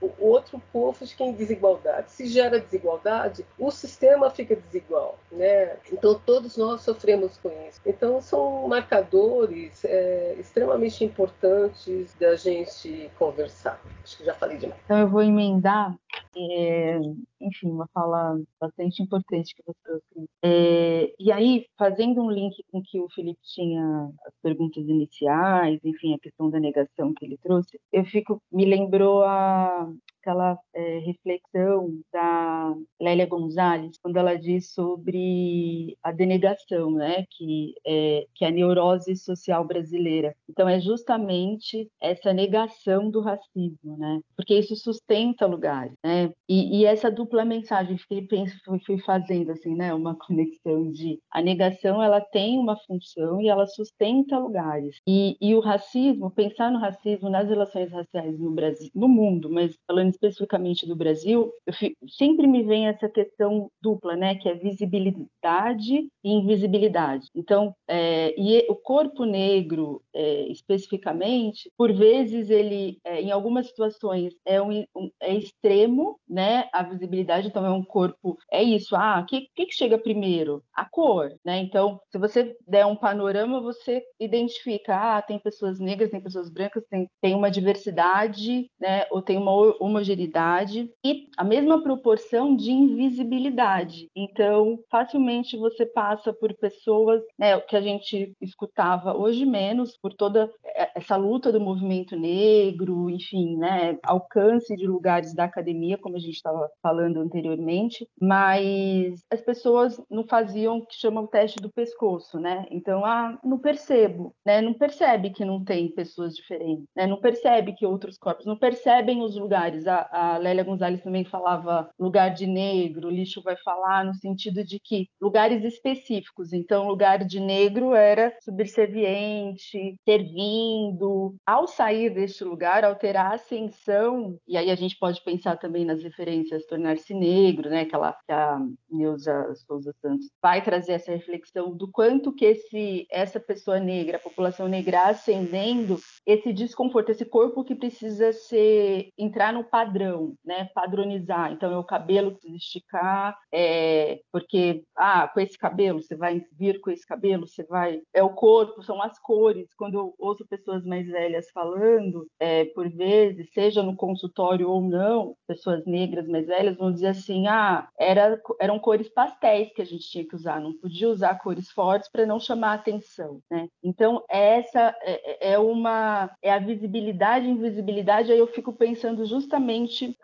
o, o outro povo fica em desigualdade. Se gera desigualdade, o sistema fica desigual, né? Então todos nós sofremos com isso. Então são marcadores é, extremamente importantes da gente conversar. Acho que já falei demais. Então eu vou emendar é, enfim, uma fala bastante importante que você trouxe. É, e aí, fazendo um link com que o Felipe tinha, as perguntas iniciais, enfim, a questão da negação que ele trouxe, eu fico, me lembrou a, aquela é, reflexão da Lélia Gonzalez, quando ela diz sobre a denegação, né, que é, que é a neurose social brasileira. Então, é justamente essa negação do racismo, né, porque isso sustenta lugares, né, e, e essa dupla mensagem, fiquei penso, fui, fazendo assim, né, uma conexão de a negação, ela tem uma função e ela sustenta lugares, e, e o racismo, pensar no racismo nas relações raciais no Brasil, no mundo, mas falando especificamente do Brasil, fico, sempre me vem essa questão dupla, né, que é visibilidade e invisibilidade. Então, é, e o corpo negro, é, especificamente, por vezes ele, é, em algumas situações, é, um, um, é extremo, né, a visibilidade. Então, é um corpo, é isso. Ah, o que, que chega primeiro? A cor, né? Então, se você der um panorama, você identifica, ah, tem pessoas negras, tem pessoas brancas, tem, tem uma diversidade, né, ou tem uma homogeneidade e a mesma proporção de invisibilidade. Então, facilmente você passa por pessoas, né, que a gente escutava hoje menos, por toda essa luta do movimento negro, enfim, né, alcance de lugares da academia, como a gente estava falando anteriormente, mas as pessoas não faziam o que chama o teste do pescoço, né? Então, ah, não percebo, né? Não percebe que não tem pessoas diferentes, né? Não percebe que outros corpos, não percebem os lugares. A, a Lélia Gonzalez também falava lugar de negro, lixo vai falar no sentido de que lugares específicos. Então, lugar de negro era subserviente, servindo. Ao sair deste lugar, ao ter a ascensão, e aí a gente pode pensar também nas referências tornar-se negro, né? Que, ela, que a Neuza Souza Santos vai trazer essa reflexão do quanto que esse, essa pessoa negra, a população negra ascendendo, esse desconforto, esse corpo que precisa ser entrar no né? Padronizar. Então é o cabelo precisa esticar, é, porque ah, com esse cabelo você vai vir com esse cabelo, você vai é o corpo, são as cores. Quando eu ouço pessoas mais velhas falando, é, por vezes, seja no consultório ou não, pessoas negras mais velhas vão dizer assim, ah, era, eram cores pastéis que a gente tinha que usar, não podia usar cores fortes para não chamar atenção, né? Então essa é, é uma é a visibilidade, invisibilidade. Aí eu fico pensando justamente,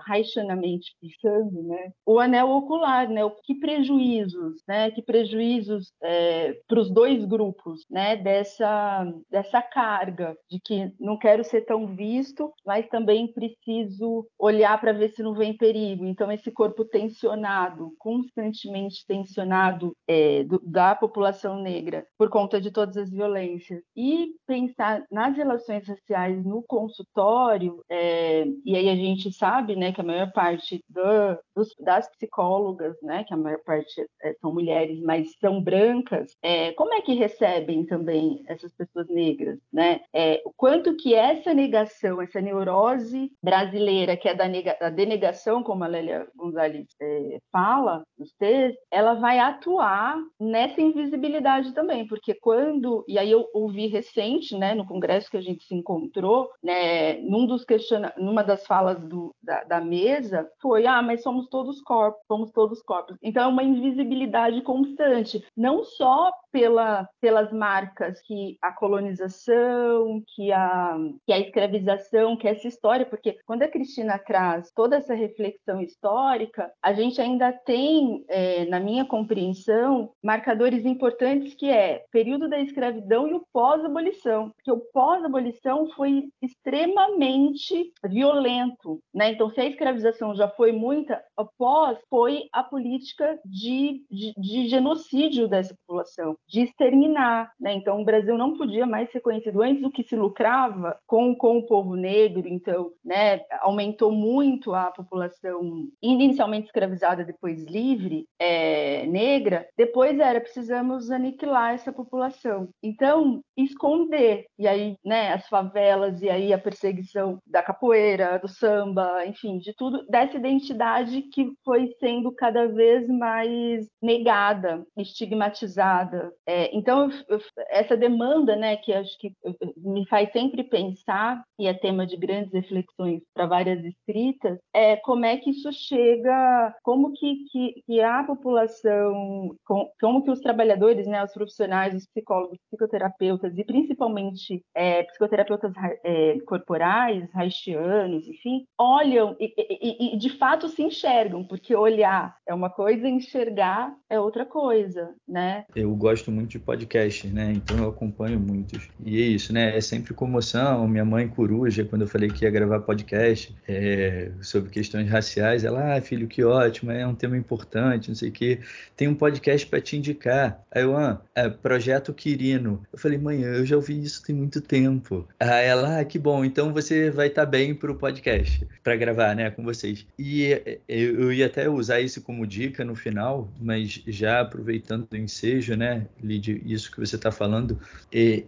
haitianamente pensando, né? O anel ocular, né? Que prejuízos, né? Que prejuízos é, para os dois grupos, né? Dessa dessa carga de que não quero ser tão visto, mas também preciso olhar para ver se não vem perigo. Então esse corpo tensionado, constantemente tensionado é, do, da população negra por conta de todas as violências e pensar nas relações raciais no consultório é, e aí a gente sabe, né, que a maior parte do, dos, das psicólogas, né, que a maior parte é, são mulheres, mas são brancas, é, como é que recebem também essas pessoas negras, né? É, o quanto que essa negação, essa neurose brasileira, que é da, nega, da denegação, como a Lélia Gonzalez é, fala nos textos, ela vai atuar nessa invisibilidade também, porque quando, e aí eu ouvi recente, né, no congresso que a gente se encontrou, né, num dos questiona, numa das falas do, da, da mesa, foi, ah, mas somos todos corpos, somos todos corpos. Então é uma invisibilidade constante, não só pela, pelas marcas que a colonização, que a, que a escravização, que essa história, porque quando a Cristina traz toda essa reflexão histórica, a gente ainda tem, é, na minha compreensão, marcadores importantes que é período da escravidão e o pós-abolição, porque o pós-abolição foi extremamente violento, né? Então, se a escravização já foi muita, após foi a política de, de, de genocídio dessa população de exterminar. Né? Então, o Brasil não podia mais ser conhecido antes do que se lucrava com, com o povo negro, então né, aumentou muito a população inicialmente escravizada, depois livre, é, negra. Depois era precisamos aniquilar essa população. Então, esconder, e aí né, as favelas, e aí a perseguição da capoeira, do samba, enfim, de tudo, dessa identidade que foi sendo cada vez mais negada, estigmatizada, é, então, eu, essa demanda, né, que acho que me faz sempre pensar, e é tema de grandes reflexões para várias escritas, é como é que isso chega, como que, que, que a população, com, como que os trabalhadores, né, os profissionais, os psicólogos, psicoterapeutas, e principalmente é, psicoterapeutas é, corporais, haitianos, enfim, olham e, e, e de fato se enxergam, porque olhar é uma coisa, enxergar é outra coisa, né? Eu gosto muito de podcast, né? Então eu acompanho muitos. E é isso, né? É sempre comoção. Minha mãe coruja, quando eu falei que ia gravar podcast é, sobre questões raciais, ela, ah, filho, que ótimo, é um tema importante, não sei o quê. Tem um podcast para te indicar. Aí eu, ah, é, Projeto Quirino. Eu falei, mãe, eu já ouvi isso tem muito tempo. Aí ela, ah, que bom, então você vai estar tá bem pro podcast, para gravar, né, com vocês. E eu ia até usar isso como dica no final, mas já aproveitando o ensejo, né, Lid, isso que você está falando,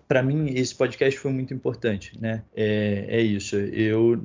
para mim esse podcast foi muito importante, né? É, é, isso. Eu,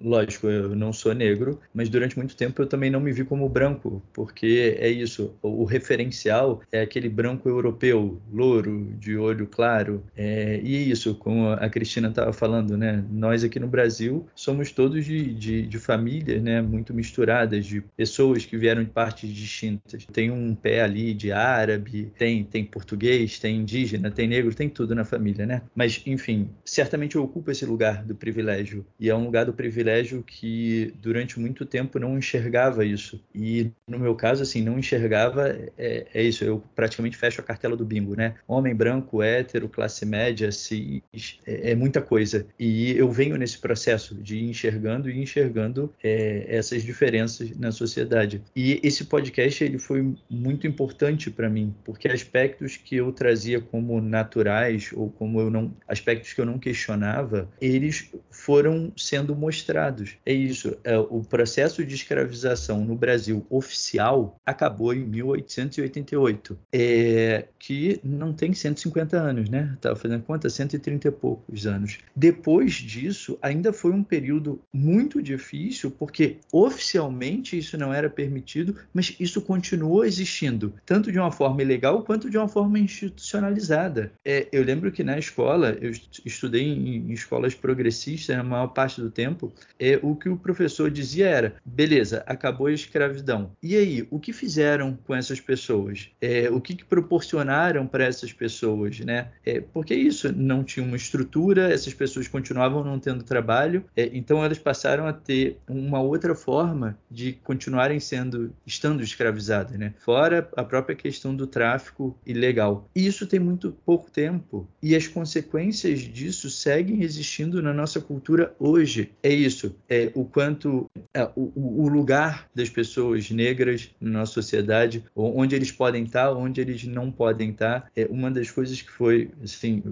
lógico, eu não sou negro, mas durante muito tempo eu também não me vi como branco, porque é isso. O referencial é aquele branco europeu, louro, de olho claro. É, e é isso, como a Cristina estava falando, né? Nós aqui no Brasil somos todos de, de, de famílias, né? Muito misturadas, de pessoas que vieram de partes distintas. Tem um pé ali de árabe, tem, tem português, tem indígena, tem negro, tem tudo na família, né? Mas, enfim, certamente eu ocupo esse lugar do privilégio. E é um lugar do privilégio que durante muito tempo não enxergava isso. E no meu caso, assim, não enxergava, é, é isso, eu praticamente fecho a cartela do bingo, né? Homem branco, hétero, classe média, cis, é, é muita coisa. E eu venho nesse processo de ir enxergando e enxergando é, essas diferenças na sociedade. E esse podcast, ele foi muito importante para mim, porque aspectos que eu trazia como naturais ou como eu não aspectos que eu não questionava, eles foram sendo mostrados. É isso. É, o processo de escravização no Brasil oficial acabou em 1888, é, que não tem 150 anos, né? Estava fazendo conta, 130 e poucos anos. Depois disso, ainda foi um período muito difícil, porque oficialmente isso não era permitido, mas isso continuou existindo, tanto de uma forma ilegal quanto de uma forma institucionalizada. É, eu lembro que na escola, eu estudei em, em escolas progressistas na maior parte do tempo, é, o que o professor dizia era: beleza, acabou a escravidão. E aí, o que fizeram com essas pessoas? É, o que, que proporcionaram para essas pessoas? Né? É, porque isso, não tinha uma estrutura, essas pessoas continuavam não tendo trabalho, é, então elas passaram a ter uma outra forma de continuarem sendo, estando escravizadas, né? fora a própria questão do tráfico ilegal. E isso tem muito pouco tempo, e as consequências disso seguem existindo na nossa cultura hoje. É isso, é o quanto é, o, o, lugar das pessoas negras na nossa sociedade, onde eles podem estar, onde eles não podem estar, é uma das coisas que foi assim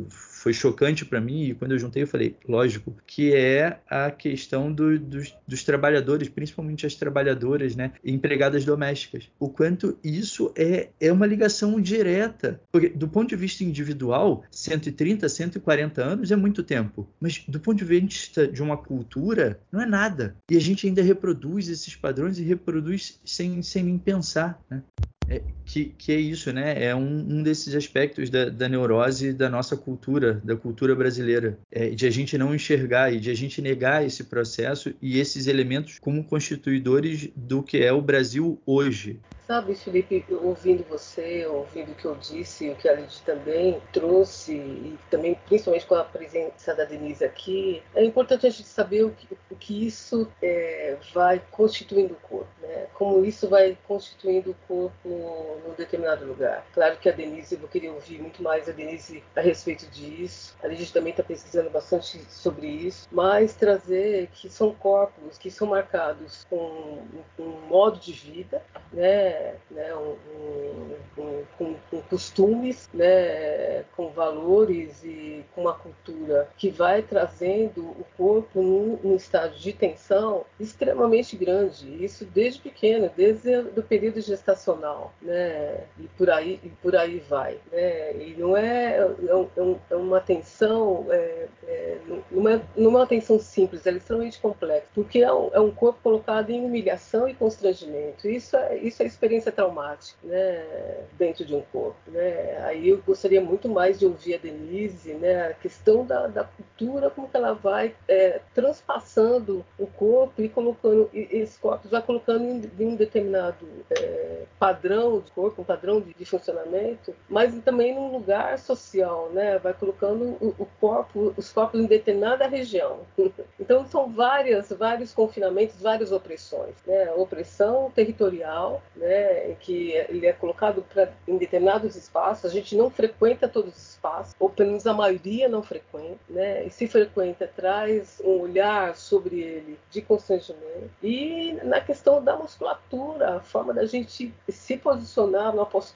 foi chocante para mim, e quando eu juntei eu falei, lógico, que é a questão do, dos, dos, trabalhadores, principalmente as trabalhadoras, né, empregadas domésticas. O quanto isso é, é uma ligação direta. Porque do ponto de vista individual, 130, 140 anos é muito tempo. Mas do ponto de vista de uma cultura, não é nada. E a gente ainda reproduz esses padrões e reproduz sem, sem nem pensar. Né? É, que, que, é isso, né? É um, um desses aspectos da, da, neurose da nossa cultura, da cultura brasileira, é, de a gente não enxergar e de a gente negar esse processo e esses elementos como constituidores do que é o Brasil hoje. Sabe, Felipe, ouvindo você, ouvindo o que eu disse, o que a Lidy também trouxe, e também, principalmente com a presença da Denise aqui, é importante a gente saber o que, o que isso é, vai constituindo o corpo, né? como isso vai constituindo o corpo num determinado lugar. Claro que a Denise, eu querer ouvir muito mais a Denise a respeito disso. A Lidy também está pesquisando bastante sobre isso, mas trazer que são corpos que são marcados com um modo de vida, né? né, um, um, um, com, costumes, né, com valores e com uma cultura que vai trazendo o corpo num, num estado de tensão extremamente grande. Isso desde pequeno, desde o período gestacional, né, e por aí e por aí vai, né. E não é, é, é, é uma tensão, é, é, não, é, não é uma tensão simples, é extremamente complexa, porque é um, é um corpo colocado em humilhação e constrangimento. Isso é, isso é experiência traumática né, dentro de um corpo. Né? Aí eu gostaria muito mais de ouvir a Denise, né, a questão da, da cultura, como que ela vai é, transpassando o corpo e colocando, e, esses corpos vai colocando em, em um determinado é, padrão de corpo, um padrão de, de, funcionamento, mas também num lugar social, né? vai colocando o, o corpo, os corpos em determinada região. Então são várias, vários confinamentos, várias opressões. Né? Opressão territorial, né? Que ele é colocado em determinados espaços, a gente não frequenta todos os espaços, ou pelo menos a maioria não frequenta, né? E se frequenta, traz um olhar sobre ele de constrangimento. E na questão da musculatura, a forma da gente se posicionar,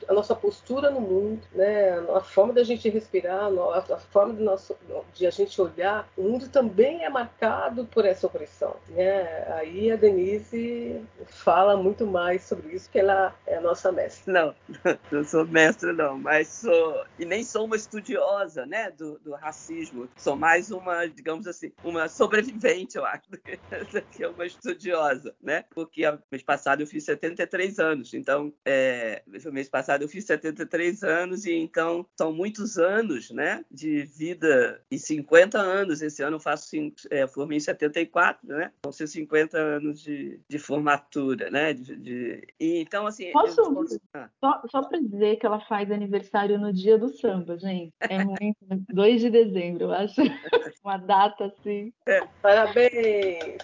a nossa postura no mundo, né? A forma da gente respirar, a forma nosso, de a gente olhar, o mundo também é marcado por essa opressão, né? Aí a Denise fala muito mais sobre isso, que ela é a nossa mestra. Não, não sou mestra não, mas sou e nem sou uma estudiosa, né, do, do racismo. Sou mais uma, digamos assim, uma sobrevivente, eu acho, que uma estudiosa, né? Porque mês passado eu fiz 73 anos, então é, mês passado eu fiz 73 anos e então são muitos anos, né, de vida e 50 anos. Esse ano eu faço é, formei em 74, né? Vão ser 50 anos de, de formatura, né? De, de... E, então então, assim. Posso, eu... ah. só, só para dizer que ela faz aniversário no dia do samba, gente. É muito. 2 de dezembro, eu acho. Uma data assim. É, parabéns!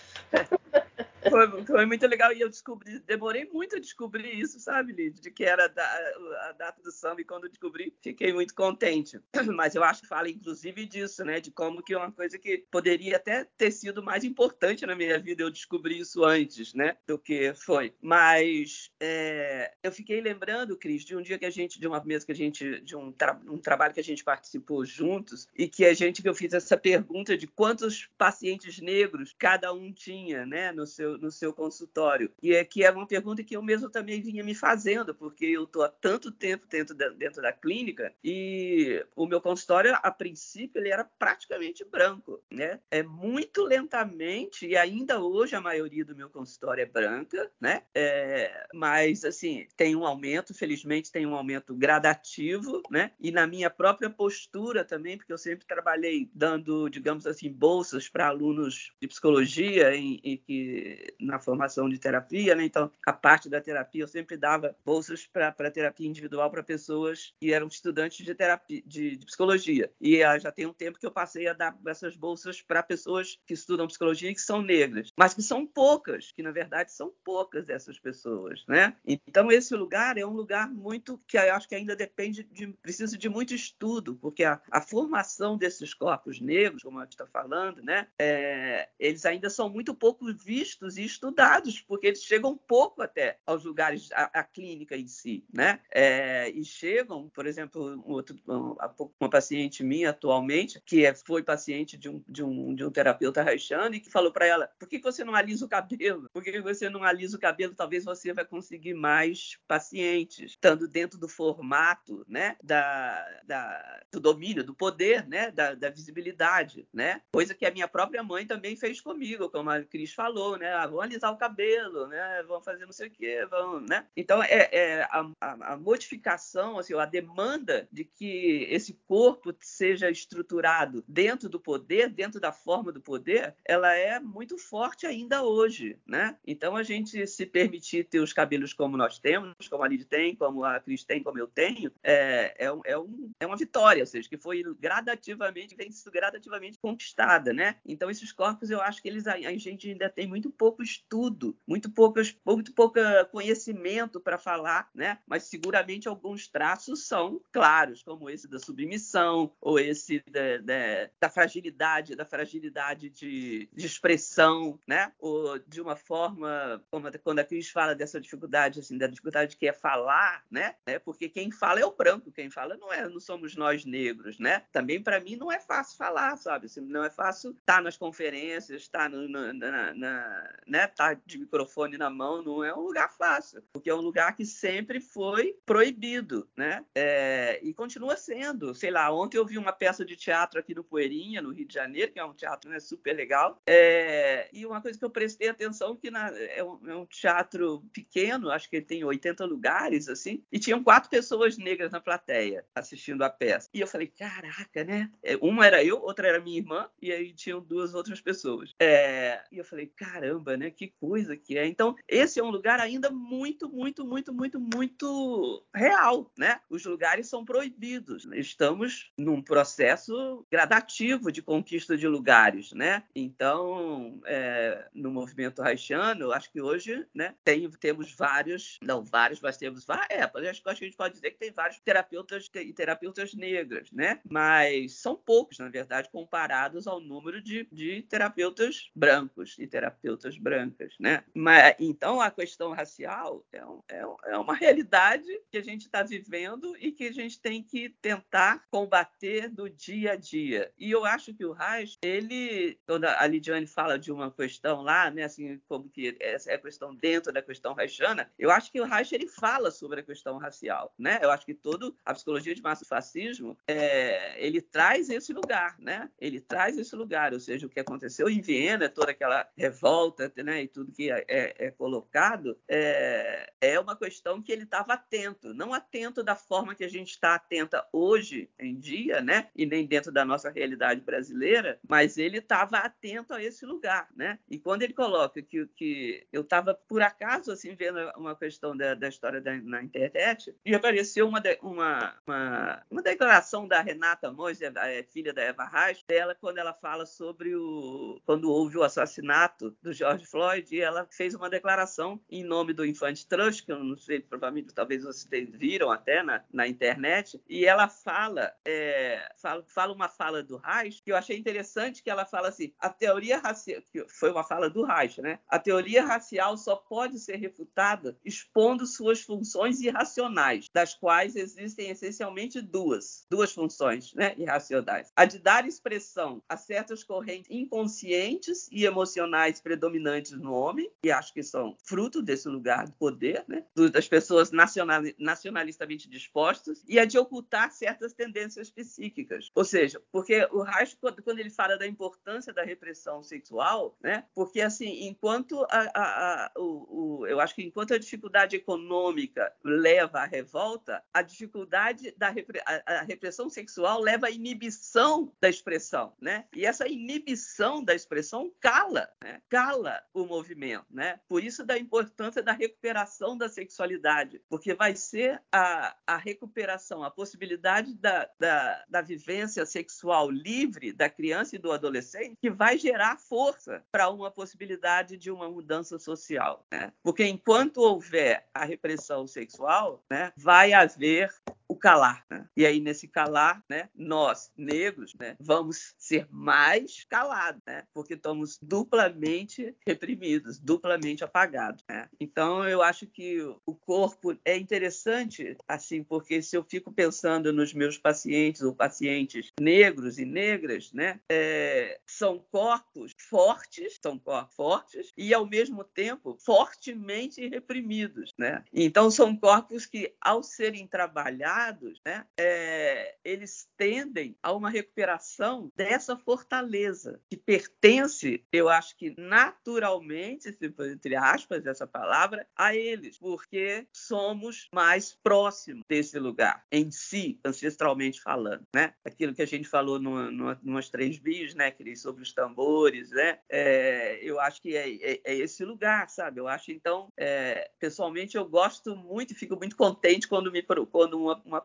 Foi, foi, muito legal e eu descobri, demorei muito a descobrir isso, sabe, Lid? De que era a data do samba e quando descobri, fiquei muito contente. Mas eu acho que fala inclusive disso, né? De como que é uma coisa que poderia até ter sido mais importante na minha vida eu descobri isso antes, né? Do que foi. Mas é, eu fiquei lembrando, Cris, de um dia que a gente, de uma mesa que a gente, de um, tra um trabalho que a gente participou juntos e que a gente, que eu fiz essa pergunta de quantos pacientes negros cada um tinha, né? No seu no seu consultório? E é que é uma pergunta que eu mesmo também vinha me fazendo, porque eu estou há tanto tempo dentro da, dentro da clínica e o meu consultório, a princípio, ele era praticamente branco, né? É muito lentamente, e ainda hoje a maioria do meu consultório é branca, né? É, mas, assim, tem um aumento, felizmente tem um aumento gradativo, né? E na minha própria postura também, porque eu sempre trabalhei dando, digamos assim, bolsas para alunos de psicologia em, em que na formação de terapia, né? Então, a parte da terapia eu sempre dava bolsas para terapia individual para pessoas que eram estudantes de terapia, de, de psicologia. E uh, já tem um tempo que eu passei a dar essas bolsas para pessoas que estudam psicologia e que são negras, mas que são poucas, que na verdade são poucas dessas pessoas, né? Então, esse lugar é um lugar muito que eu acho que ainda depende de precisa de muito estudo, porque a, a formação desses corpos negros, como a gente está falando, né? É, eles ainda são muito pouco vistos e estudados, porque eles chegam pouco até aos lugares, a, a clínica em si, né? É, e chegam, por exemplo, um outro, uma paciente minha atualmente, que é, foi paciente de um, de um, de um terapeuta haitiano e que falou para ela, por que você não alisa o cabelo? Por que você não alisa o cabelo? Talvez você vai conseguir mais pacientes, estando dentro do formato, né, da, da, do domínio, do poder, né, da, da visibilidade, né? Coisa que a minha própria mãe também fez comigo, como a Cris falou, né? Ah, vão alisar o cabelo, né? Vão fazer não sei o quê, vão, né? Então, é, é a, a, a, modificação, assim, a demanda de que esse corpo seja estruturado dentro do poder, dentro da forma do poder, ela é muito forte ainda hoje, né? Então, a gente se permitir ter os cabelos como nós temos, como a Lid tem, como a Cris tem, como eu tenho, é, é, é, um, é uma vitória, ou seja, que foi gradativamente, vem gradativamente conquistada, né? Então, esses corpos, eu acho que eles, a, a gente ainda tem muito pouco estudo, muito pouco, muito pouco conhecimento para falar, né? Mas seguramente alguns traços são claros, como esse da submissão, ou esse da, da, da fragilidade, da fragilidade de, de, expressão, né? Ou de uma forma, como quando a Cris fala dessa dificuldade, assim, da dificuldade que é falar, né? É porque quem fala é o branco, quem fala não é, não somos nós negros, né? Também para mim não é fácil falar, sabe? Assim, não é fácil estar tá nas conferências, estar tá na, na, né? Tá de microfone na mão, não é um lugar fácil, porque é um lugar que sempre foi proibido, né? É, e continua sendo. Sei lá, ontem eu vi uma peça de teatro aqui no Poeirinha, no Rio de Janeiro, que é um teatro né, super legal. É, e uma coisa que eu prestei atenção que na, é, um, é um teatro pequeno, acho que ele tem 80 lugares, assim, e tinham quatro pessoas negras na plateia assistindo a peça. E eu falei, caraca, né? É, uma era eu, outra era minha irmã, e aí tinham duas outras pessoas. É, e eu falei, caramba, né? Que coisa que é. Então, esse é um lugar ainda muito, muito, muito, muito, muito real, né? Os lugares são proibidos. Estamos num processo gradativo de conquista de lugares, né? Então, é, no movimento haitiano, acho que hoje, né, tem, temos vários, não vários, mas temos é, acho que a gente pode dizer que tem vários terapeutas e terapeutas negras, né? Mas são poucos, na verdade, comparados ao número de, de terapeutas brancos e terapeutas brancas, né? Mas, então, a questão racial é, um, é, é uma realidade que a gente está vivendo e que a gente tem que tentar combater no dia a dia. E eu acho que o Reich, ele, quando a Lidiane fala de uma questão lá, né, assim, como que essa é a questão dentro da questão reichiana, eu acho que o Reich, ele fala sobre a questão racial, né? Eu acho que todo a psicologia de massa fascismo, é, ele traz esse lugar, né? Ele traz esse lugar, ou seja, o que aconteceu em Viena, toda aquela revolta, né, e tudo que é, é, é colocado, é, é uma questão que ele estava atento, não atento da forma que a gente está atenta hoje em dia, né? E nem dentro da nossa realidade brasileira, mas ele estava atento a esse lugar, né? E quando ele coloca que, que eu estava por acaso assim vendo uma questão da, da história da, na internet e apareceu uma, uma, uma, uma declaração da Renata Mois, a é, filha da Eva Reis, dela quando ela fala sobre o quando houve o assassinato do George Floyd ela fez uma declaração em nome do Infante Trust, que eu não sei, provavelmente talvez vocês viram até na, na internet, e ela fala, é, fala, fala uma fala do Reich que eu achei interessante que ela fala assim, a teoria racial, que foi uma fala do Reich, né? A teoria racial só pode ser refutada expondo suas funções irracionais, das quais existem essencialmente duas, duas funções, né, irracionais. A de dar expressão a certas correntes inconscientes e emocionais predominantes no homem, que acho que são fruto desse lugar do poder, né, das pessoas nacional, nacionalistamente dispostas, e a de ocultar certas tendências psíquicas. Ou seja, porque o Reich, quando ele fala da importância da repressão sexual, né, porque assim, enquanto a, a, a, o, o, eu acho que enquanto a dificuldade econômica leva à revolta, a dificuldade da repre, a, repressão sexual leva à inibição da expressão, né? E essa inibição da expressão cala, né? cala o movimento, né? Por isso da importância da recuperação da sexualidade, porque vai ser a, a recuperação, a possibilidade da, da, da vivência sexual livre da criança e do adolescente que vai gerar força para uma possibilidade de uma mudança social, né? Porque enquanto houver a repressão sexual, né, vai haver o calar. Né? E aí, nesse calar, né, nós, negros, né, vamos ser mais calados, né? porque estamos duplamente reprimidos, duplamente apagados. Né? Então, eu acho que o corpo é interessante, assim, porque se eu fico pensando nos meus pacientes ou pacientes negros e negras, né, é, são corpos fortes, são corpos fortes e, ao mesmo tempo, fortemente reprimidos. Né? Então, são corpos que, ao serem trabalhados, né, é, eles tendem a uma recuperação dessa fortaleza que pertence, eu acho que naturalmente, entre aspas, essa palavra, a eles, porque somos mais próximos desse lugar, em si, ancestralmente falando. Né? Aquilo que a gente falou no, no, três bios, né, Cris, sobre os tambores, né? É, eu acho que é, é, é, esse lugar, sabe? Eu acho, então, é, pessoalmente, eu gosto muito e fico muito contente quando, me, quando uma, uma,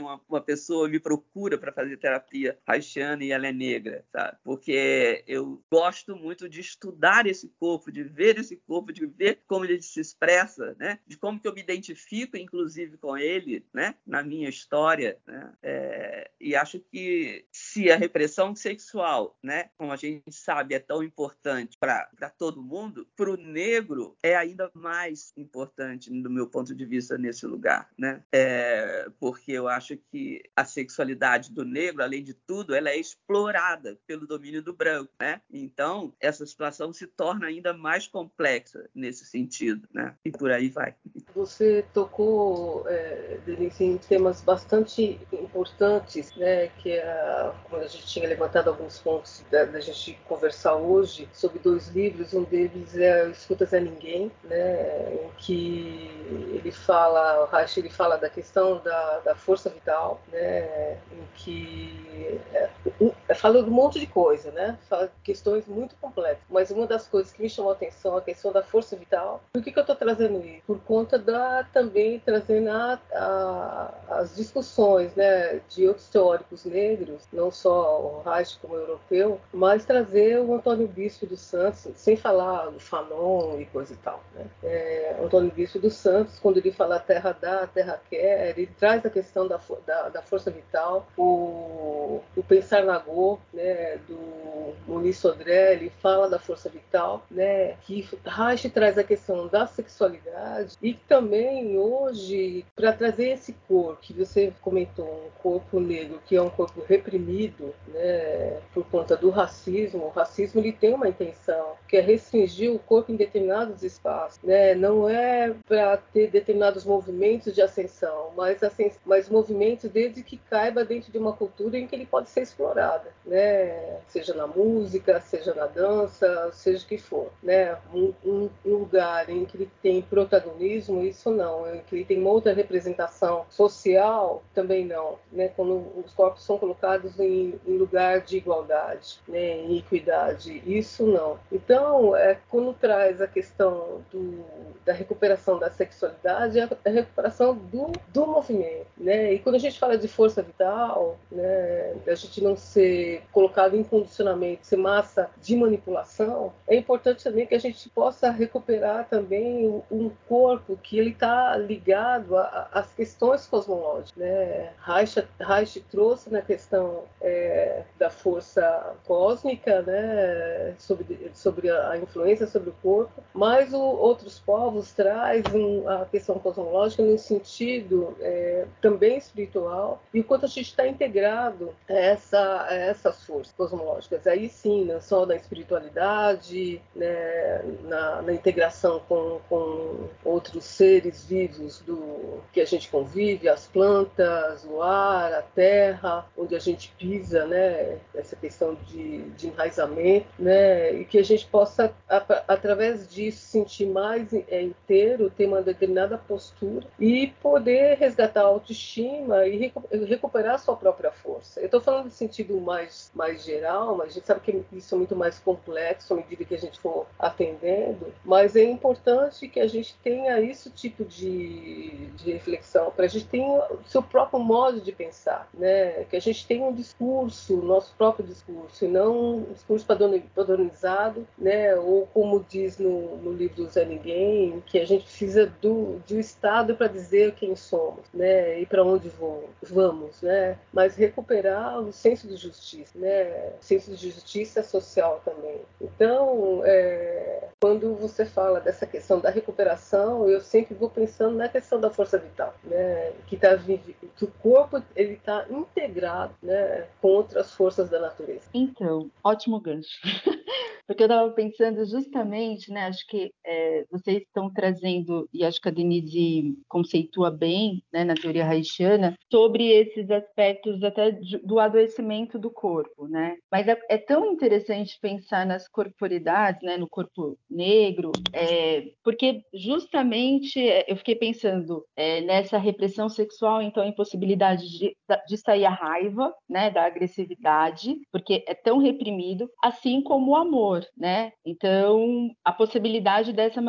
uma, uma pessoa me procura para fazer terapia haitiana e ela é negra, sabe? Porque eu gosto muito de estudar esse corpo, de ver esse corpo, de ver como ele se expressa, né? De como que eu me identifico, inclusive, com ele, né? Na minha história, né? É, e acho que se a repressão sexual, né? Como a gente sabe, é tão importante para todo mundo, para o negro é ainda mais importante, do meu ponto de vista, nesse lugar, né? É, porque eu acho que a sexualidade do negro, além de tudo, ela é explorada pelo domínio do branco, né? Então, essa situação se torna ainda mais complexa nesse sentido, né? E por aí vai. Você tocou, é, Denise, em temas bastante importantes, né? Que é, como a gente tinha levantado alguns pontos da, da gente conversar hoje sobre dois livros, um deles é Escutas a Ninguém, né? Em que ele fala, o Reich ele fala da questão da, da força vital, né? Em que é, é, fala de um monte de coisa, né? Fala questões muito complexas. Mas uma das coisas que me chamou a atenção é a questão da força vital. Por que, que eu estou trazendo isso? Por conta da também trazendo a, a, as discussões, né? De outros teóricos negros, não só o Reich como o europeu, mas trazer o Antônio Bispo dos Santos, sem falar do Fanon e coisa e tal, né? É, Antônio Bispo dos Santos, quando ele fala terra dá, terra quer, ele traz a questão da, da, da força vital, o, o pensar na Go, né, do Muniz Sodré, ele fala da força vital, né, que Reich traz a questão da sexualidade e também hoje, para trazer esse corpo que você comentou, um corpo negro que é um corpo reprimido, né, por conta do racismo, o racismo ele tem uma intenção, que é restringir o corpo em determinados espaços, né, não é para ter determinados movimentos de ascensão, mas, mas movimentos desde que caiba dentro de uma cultura em que ele pode ser explorado, né? seja na música, seja na dança, seja o que for. Né? Um, um, lugar em que ele tem protagonismo, isso não. Em que ele tem uma outra representação social, também não. Né? Quando os corpos são colocados em, em lugar de igualdade, né? em equidade, isso não. Então, é, quando traz a questão do, da recuperação da sexualidade, é a recuperação do, do movimento. Né? E quando a gente fala de força vital, né? a gente não ser colocado em condicionamento, ser massa de manipulação, é importante também que a gente possa recuperar também um corpo que ele está ligado às questões cosmológicas. Né? Reich, Reich trouxe na questão é, da força cósmica, né? sobre, sobre a influência sobre o corpo, mas o, outros povos traz um, a questão cosmológica no sentido é, também espiritual e o quanto a gente está integrado a essa, a essas forças cosmológicas. Aí sim, não só na espiritualidade, né, na, na, integração com, com outros seres vivos do que a gente convive, as plantas, o ar, a terra, onde a gente pisa, né, essa questão de, de enraizamento, né, e que a gente possa, através disso, sentir mais é, inteiro, ter uma determinada postura e poder resgatar autoestima e recuperar a sua própria força. Eu estou falando no sentido mais, mais geral, mas a gente sabe que isso é muito mais complexo à medida que a gente for atendendo, mas é importante que a gente tenha esse tipo de, de reflexão, para a gente ter o seu próprio modo de pensar, né? que a gente tenha um discurso, nosso próprio discurso, e não um discurso padronizado, né? ou como diz no, no livro do Zé Ninguém, que a gente precisa do, do Estado para dizer quem somos. Né? Né, e para onde vou, vamos, né, mas recuperar o senso de justiça, né, senso de justiça social também. Então, é, quando você fala dessa questão da recuperação, eu sempre vou pensando na questão da força vital, né, que tá que o corpo ele está integrado, né, com outras forças da natureza. Então, ótimo gancho. Porque eu estava pensando justamente, né, acho que é, vocês estão trazendo, e acho que a Denise conceitua bem, né, na teoria haitiana, sobre esses aspectos até do adoecimento do corpo, né? Mas é, é tão interessante pensar nas corporidades, né, no corpo negro, é, porque justamente é, eu fiquei pensando nessa repressão sexual, então a impossibilidade de, de sair a raiva, né, da agressividade, porque é tão reprimido, assim como o amor né? Então, a possibilidade dessa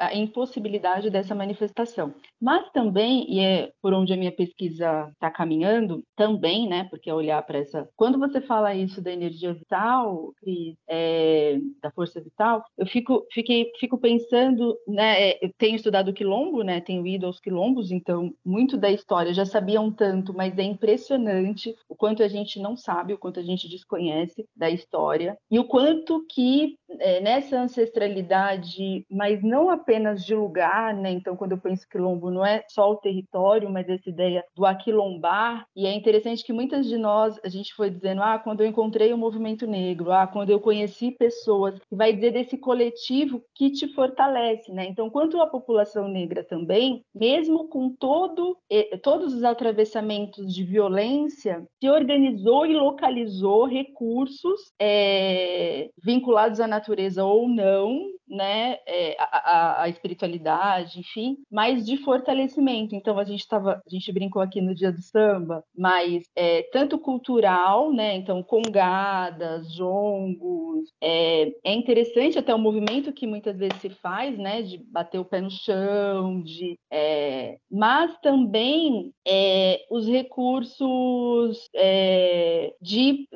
a impossibilidade dessa manifestação. Mas também, e é por onde a minha pesquisa está caminhando, também, né? Porque é olhar para essa. Quando você fala isso da energia vital, Cris, é, da força vital, eu fico, fiquei, fico pensando, né? É, eu tenho estudado quilombo, né? Tenho ido aos quilombos, então muito da história já sabia um tanto, mas é impressionante o quanto a gente não sabe, o quanto a gente desconhece da história e o quanto que é, nessa ancestralidade, mas não apenas de lugar, né? Então, quando eu penso quilombo, não é só o território, mas essa ideia do aquilombar. E é interessante que muitas de nós, a gente foi dizendo, ah, quando eu encontrei o movimento negro, ah, quando eu conheci pessoas, vai dizer desse coletivo que te fortalece, né? Então, quanto à população negra também, mesmo com todo, todos os atravessamentos de violência, se organizou e localizou recursos é, vinculados ligados à natureza ou não, né, é, a, a, espiritualidade, enfim, mas de fortalecimento. Então a gente estava, a gente brincou aqui no dia do samba, mas é, tanto cultural, né, então congadas, jongos, é, é interessante até o movimento que muitas vezes se faz, né, de bater o pé no chão, de, é, mas também é, os recursos é, de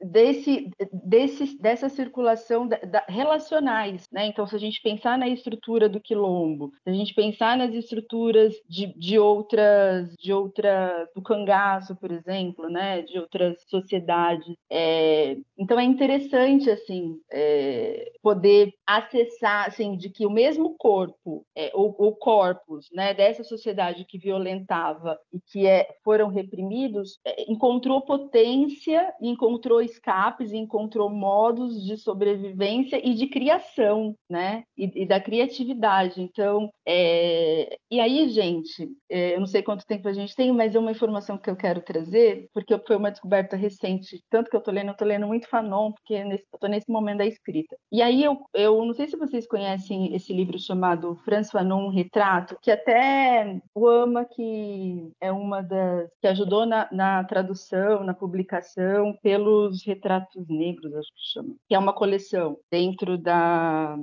desse, desse dessa circulação da, da, relacionais, né? Então, se a gente pensar na estrutura do quilombo, se a gente pensar nas estruturas de, de outras, de outras, do cangaço, por exemplo, né? De outras sociedades. É, então, é interessante, assim, é, poder acessar, assim, de que o mesmo corpo, é, o, o corpus, né? Dessa sociedade que violentava e que é, foram reprimidos, é, encontrou potência, encontrou escapes, encontrou modos de sobrevivência e de criação, né? E, e da criatividade. Então, é... e aí, gente, é, eu não sei quanto tempo a gente tem, mas é uma informação que eu quero trazer, porque foi uma descoberta recente, tanto que eu tô lendo, eu tô lendo muito Fanon, porque nesse, eu tô nesse momento da escrita. E aí eu, eu não sei se vocês conhecem esse livro chamado Franz Fanon, Retrato, que até o Ama, que é uma das que ajudou na, na tradução, na publicação, pelos retratos negros, acho que chama, que é uma coleção dentro da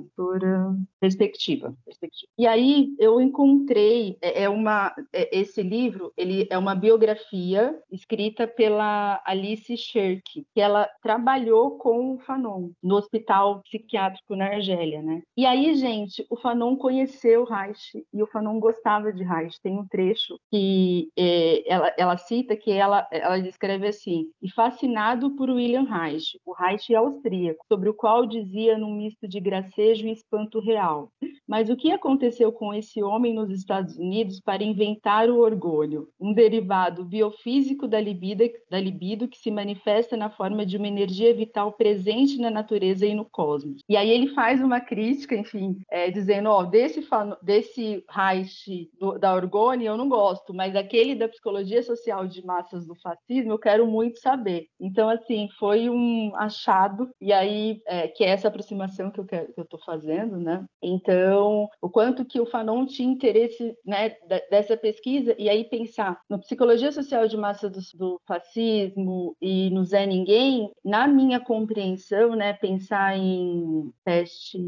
Perspectiva. Perspectiva. E aí eu encontrei é, é uma é, esse livro ele é uma biografia escrita pela Alice Shirk, que ela trabalhou com o Fanon no hospital psiquiátrico na Argélia, né? E aí, gente, o Fanon conheceu Reich e o Fanon gostava de Reich. Tem um trecho que é, ela, ela cita que ela, ela descreve assim: e fascinado por William Reich, o Reich austríaco, sobre o qual dizia num misto de gracejo e espanto real. Mas o que aconteceu com esse homem nos Estados Unidos para inventar o orgulho? Um derivado biofísico da libido, da libido que se manifesta na forma de uma energia vital presente na natureza e no cosmos. E aí ele faz uma crítica, enfim, é, dizendo, ó, desse, desse Reich do, da Orgone eu não gosto, mas aquele da psicologia social de massas do fascismo eu quero muito saber. Então, assim, foi um achado, e aí, é, que é essa aproximação que eu estou fazendo, né? Então, o quanto que o Fanon tinha interesse né, dessa pesquisa, e aí pensar no psicologia social de massa do, do fascismo e no Zé Ninguém, na minha compreensão, né, pensar em peste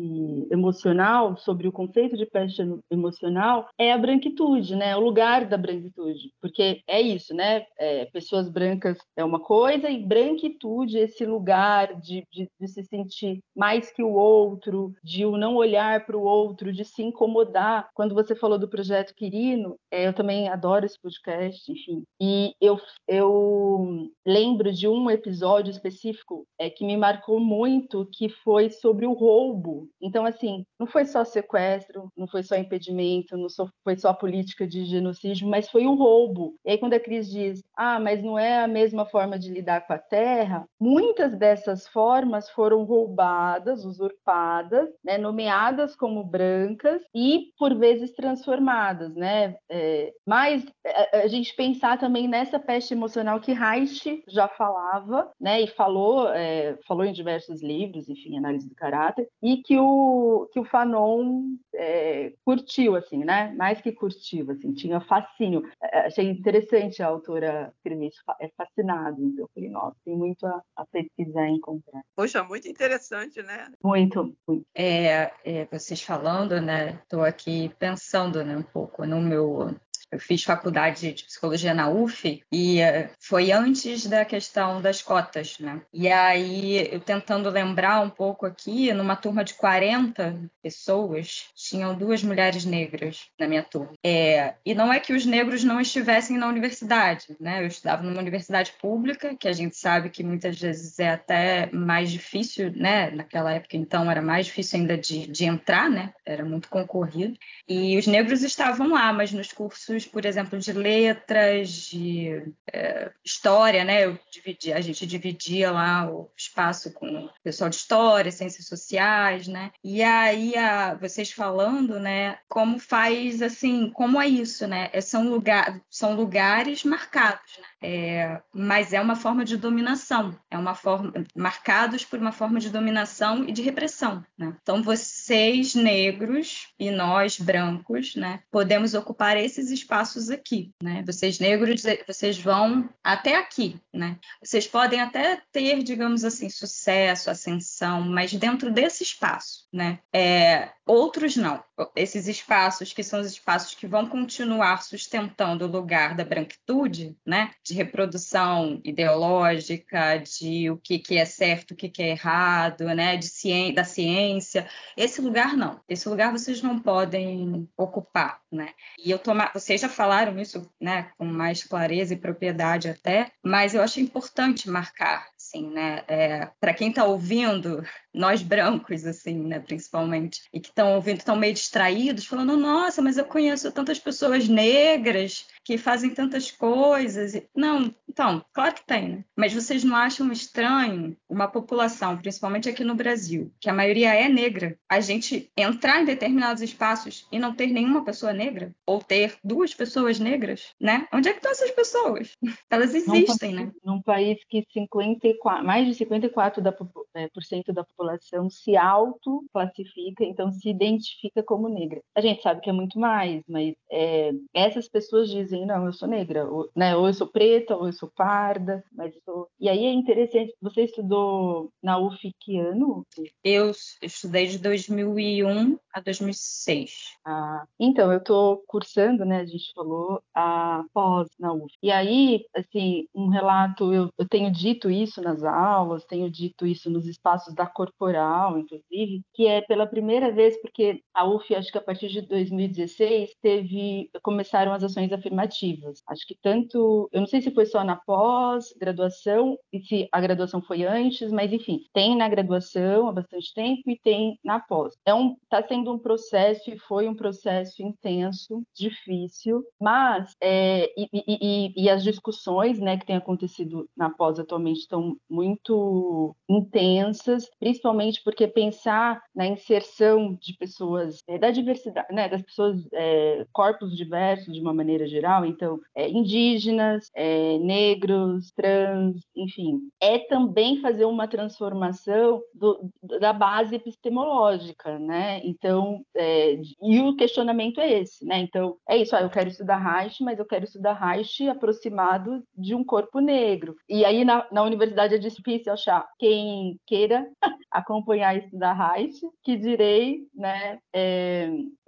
emocional, sobre o conceito de peste emocional, é a branquitude, né, o lugar da branquitude, porque é isso, né, é, pessoas brancas é uma coisa e branquitude, esse lugar de, de, de se sentir mais que o outro, de de o não olhar para o outro, de se incomodar. Quando você falou do projeto Quirino, é, eu também adoro esse podcast, enfim. E eu, eu lembro de um episódio específico é, que me marcou muito, que foi sobre o roubo. Então, assim, não foi só sequestro, não foi só impedimento, não foi só política de genocídio, mas foi o roubo. E aí, quando a Cris diz, ah, mas não é a mesma forma de lidar com a terra, muitas dessas formas foram roubadas, usurpadas, né, nomeadas como brancas e, por vezes, transformadas. Né? É, mas a, a, gente pensar também nessa peste emocional que Reich já falava, né, e falou, é, falou em diversos livros, enfim, análise do caráter, e que o, que o Fanon é, curtiu, assim, né? Mais que curtiu, assim, tinha fascínio. É, achei interessante a autora escrever isso, é fascinado. Então, eu falei, nossa, tem muito a, a pesquisar e encontrar. Poxa, muito interessante, né? Muito, muito. É, é, vocês falando, né? Estou aqui pensando né, um pouco no meu eu fiz faculdade de psicologia na UF e uh, foi antes da questão das cotas, né? E aí, eu tentando lembrar um pouco aqui, numa turma de 40 pessoas, tinham duas mulheres negras na minha turma. É, e não é que os negros não estivessem na universidade, né? Eu estudava numa universidade pública, que a gente sabe que muitas vezes é até mais difícil, né? Naquela época, então, era mais difícil ainda de, de entrar, né? Era muito concorrido. E os negros estavam lá, mas nos cursos cursos, por exemplo, de letras, de é, história, né? Eu dividi, a gente dividia lá o espaço com o pessoal de história, ciências sociais, né? E aí a, vocês falando, né? Como faz assim, como é isso, né? É, são, lugar, são lugares marcados, né? É, mas é uma forma de dominação, é uma forma marcados por uma forma de dominação e de repressão. Né? Então vocês negros e nós brancos, né, podemos ocupar esses espaços aqui. Né? Vocês negros, vocês vão até aqui. Né? Vocês podem até ter, digamos assim, sucesso, ascensão, mas dentro desse espaço. Né? É, outros não. Esses espaços que são os espaços que vão continuar sustentando o lugar da branquitude, né? de reprodução ideológica, de o que, que é certo, o que, que é errado, né? de ciência, da ciência. Esse lugar não. Esse lugar vocês não podem ocupar. Né? E eu tomar, vocês já falaram isso né, com mais clareza e propriedade até, mas eu acho importante marcar assim, né? É, para quem está ouvindo, nós brancos, assim, né, principalmente, e que estão ouvindo, estão meio distraídos, falando, nossa, mas eu conheço tantas pessoas negras que fazem tantas coisas. Não, então, claro que tem, né? Mas vocês não acham estranho uma população, principalmente aqui no Brasil, que a maioria é negra, a gente entrar em determinados espaços e não ter nenhuma pessoa negra? Ou ter duas pessoas negras, né? Onde é que estão essas pessoas? Elas existem, num, né? Num país que 54, mais de 54% da, é, da população se auto-classifica, então se identifica como negra. A gente sabe que é muito mais, mas é, essas pessoas dizem, não, eu sou negra, ou, né, ou eu sou preta, ou eu sou parda, mas sou... E aí é interessante, você estudou na UF que ano? Eu estudei de 2001 a 2006. Ah, então, eu estou cursando, né, a gente falou, a pós na UF. E aí, assim, um relato, eu, eu tenho dito isso nas aulas, tenho dito isso nos espaços da corporal, inclusive, que é pela primeira vez, porque a UF, acho que a partir de 2016, teve, começaram as ações afirmativas. Acho que tanto, eu não sei se foi só na pós-graduação, e se a graduação foi antes, mas enfim, tem na graduação há bastante tempo e tem na pós. É um, tá sendo um processo e foi um processo intenso, difícil, mas é, e, e, e, e as discussões, né, que têm acontecido na pós atualmente estão muito intensas, principalmente porque pensar na inserção de pessoas é, da diversidade, né, das pessoas é, corpos diversos de uma maneira geral, então é, indígenas, é, negros, trans, enfim, é também fazer uma transformação do, da base epistemológica, né? Então, é, e o questionamento é esse, né? Então, é isso, ah, eu quero estudar Reich, mas eu quero estudar Reich aproximado de um corpo negro. E aí, na, na universidade, é difícil achar quem queira acompanhar e estudar Reich, que direi né, é,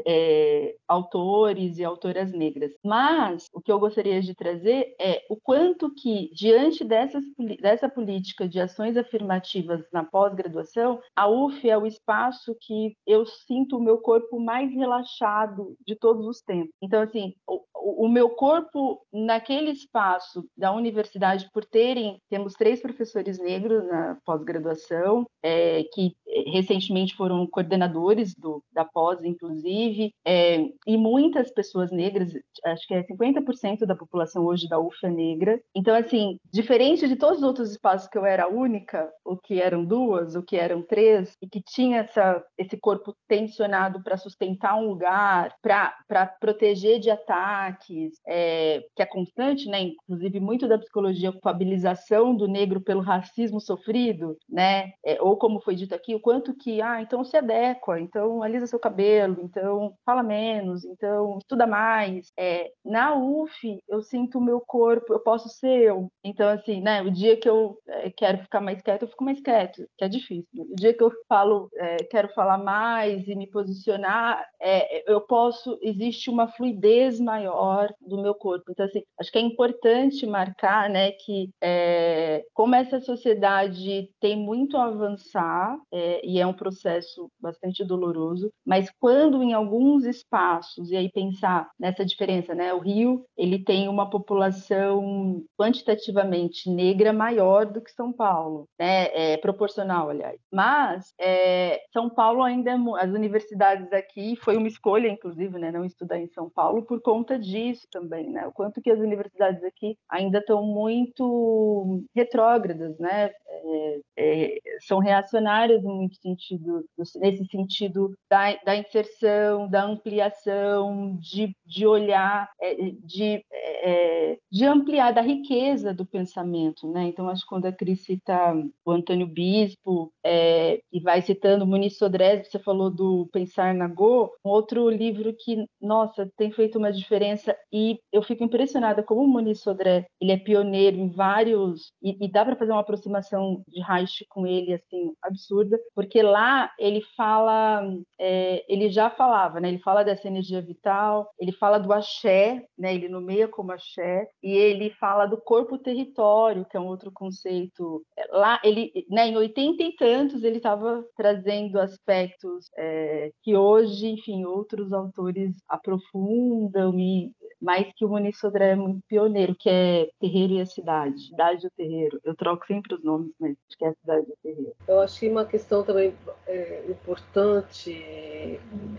é, autores e autoras negras. Mas o que eu gostaria de trazer é o quanto que, diante dessas, dessa política de ações afirmativas na pós-graduação, a UF é o espaço que eu sinto o meu corpo mais relaxado de todos os tempos. Então, assim, o, o meu corpo naquele espaço da universidade, por terem, temos três professores negros na pós-graduação, é, que recentemente foram coordenadores do, da pós, inclusive, é, e muitas pessoas negras, acho que é 50% da população hoje da UF é negra. Então, assim, diferente de todos os outros espaços que eu era única, o que eram duas, o que eram três, e que tinha essa, esse corpo tensionado para sustentar um lugar, para proteger de ataques, é, que é constante, né? Inclusive, muito da psicologia, culpabilização do negro pelo racismo sofrido, né? É, ou como foi dito aqui, o quanto que, ah, então se adequa, então alisa seu cabelo, então fala menos, então estuda mais. É, na UF, eu sinto o meu corpo, eu posso ser eu. Então, assim, né, o dia que eu é, quero ficar mais quieto, eu fico mais quieto, que é difícil. O dia que eu falo, é, quero falar mais e me posicionar, é, eu posso, existe uma fluidez maior do meu corpo. Então, assim, acho que é importante marcar, né, que é, como essa sociedade tem muito a avançar, é, e é um processo bastante doloroso, mas quando em alguns espaços, e aí pensar nessa diferença, né? O Rio, ele tem uma população quantitativamente negra maior do que São Paulo, né? É proporcional, aliás. Mas é, São Paulo ainda, é as universidades aqui, foi uma escolha, inclusive, né? Não estudar em São Paulo por conta disso também, né? O quanto que as universidades aqui ainda estão muito retrógradas, né? É, é, são reacionárias sentido, nesse sentido da, da inserção, da ampliação, de, de olhar, é, de, é, de ampliar da riqueza do pensamento, né? Então acho que quando a Cris cita o Antônio Bispo e vai citando Muniz Sodré, você falou do Pensar na Go, um outro livro que, nossa, tem feito uma diferença e eu fico impressionada como o Muniz Sodré, ele é pioneiro em vários e, e dá para fazer uma aproximação de Reich com ele assim absurda, porque lá ele fala, é, ele já falava, né? Ele fala dessa energia vital, ele fala do axé, né? Ele nomeia como axé e ele fala do corpo território, que é um outro conceito. Lá ele, né? Em oitenta e tantos ele estava trazendo aspectos é, que hoje, enfim, outros autores aprofundam e mais que o Muniz Sodré é muito pioneiro, que é Terreiro e a Cidade, Cidade do Terreiro. Eu troco sempre os nomes, mas acho que é a Cidade do Terreiro. Eu acho que uma questão também é, importante,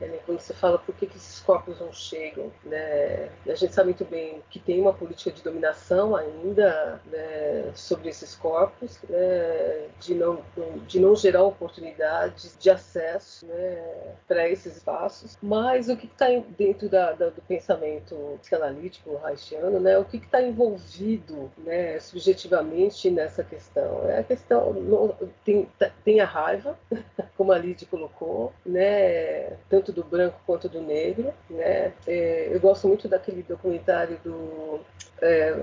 é, quando você fala por que, que esses corpos não chegam, né? a gente sabe muito bem que tem uma política de dominação ainda né, sobre esses corpos, né, de, não, de não gerar oportunidades de acesso né, para esses espaços, mas o que está dentro da, da, do pensamento psicanalítico haitiano, né, o que está envolvido né, subjetivamente nessa questão? É a questão, tem, tem a raiva, como a Lid colocou, né, tanto do branco quanto do negro. Né, é, eu gosto muito daquele documentário do é,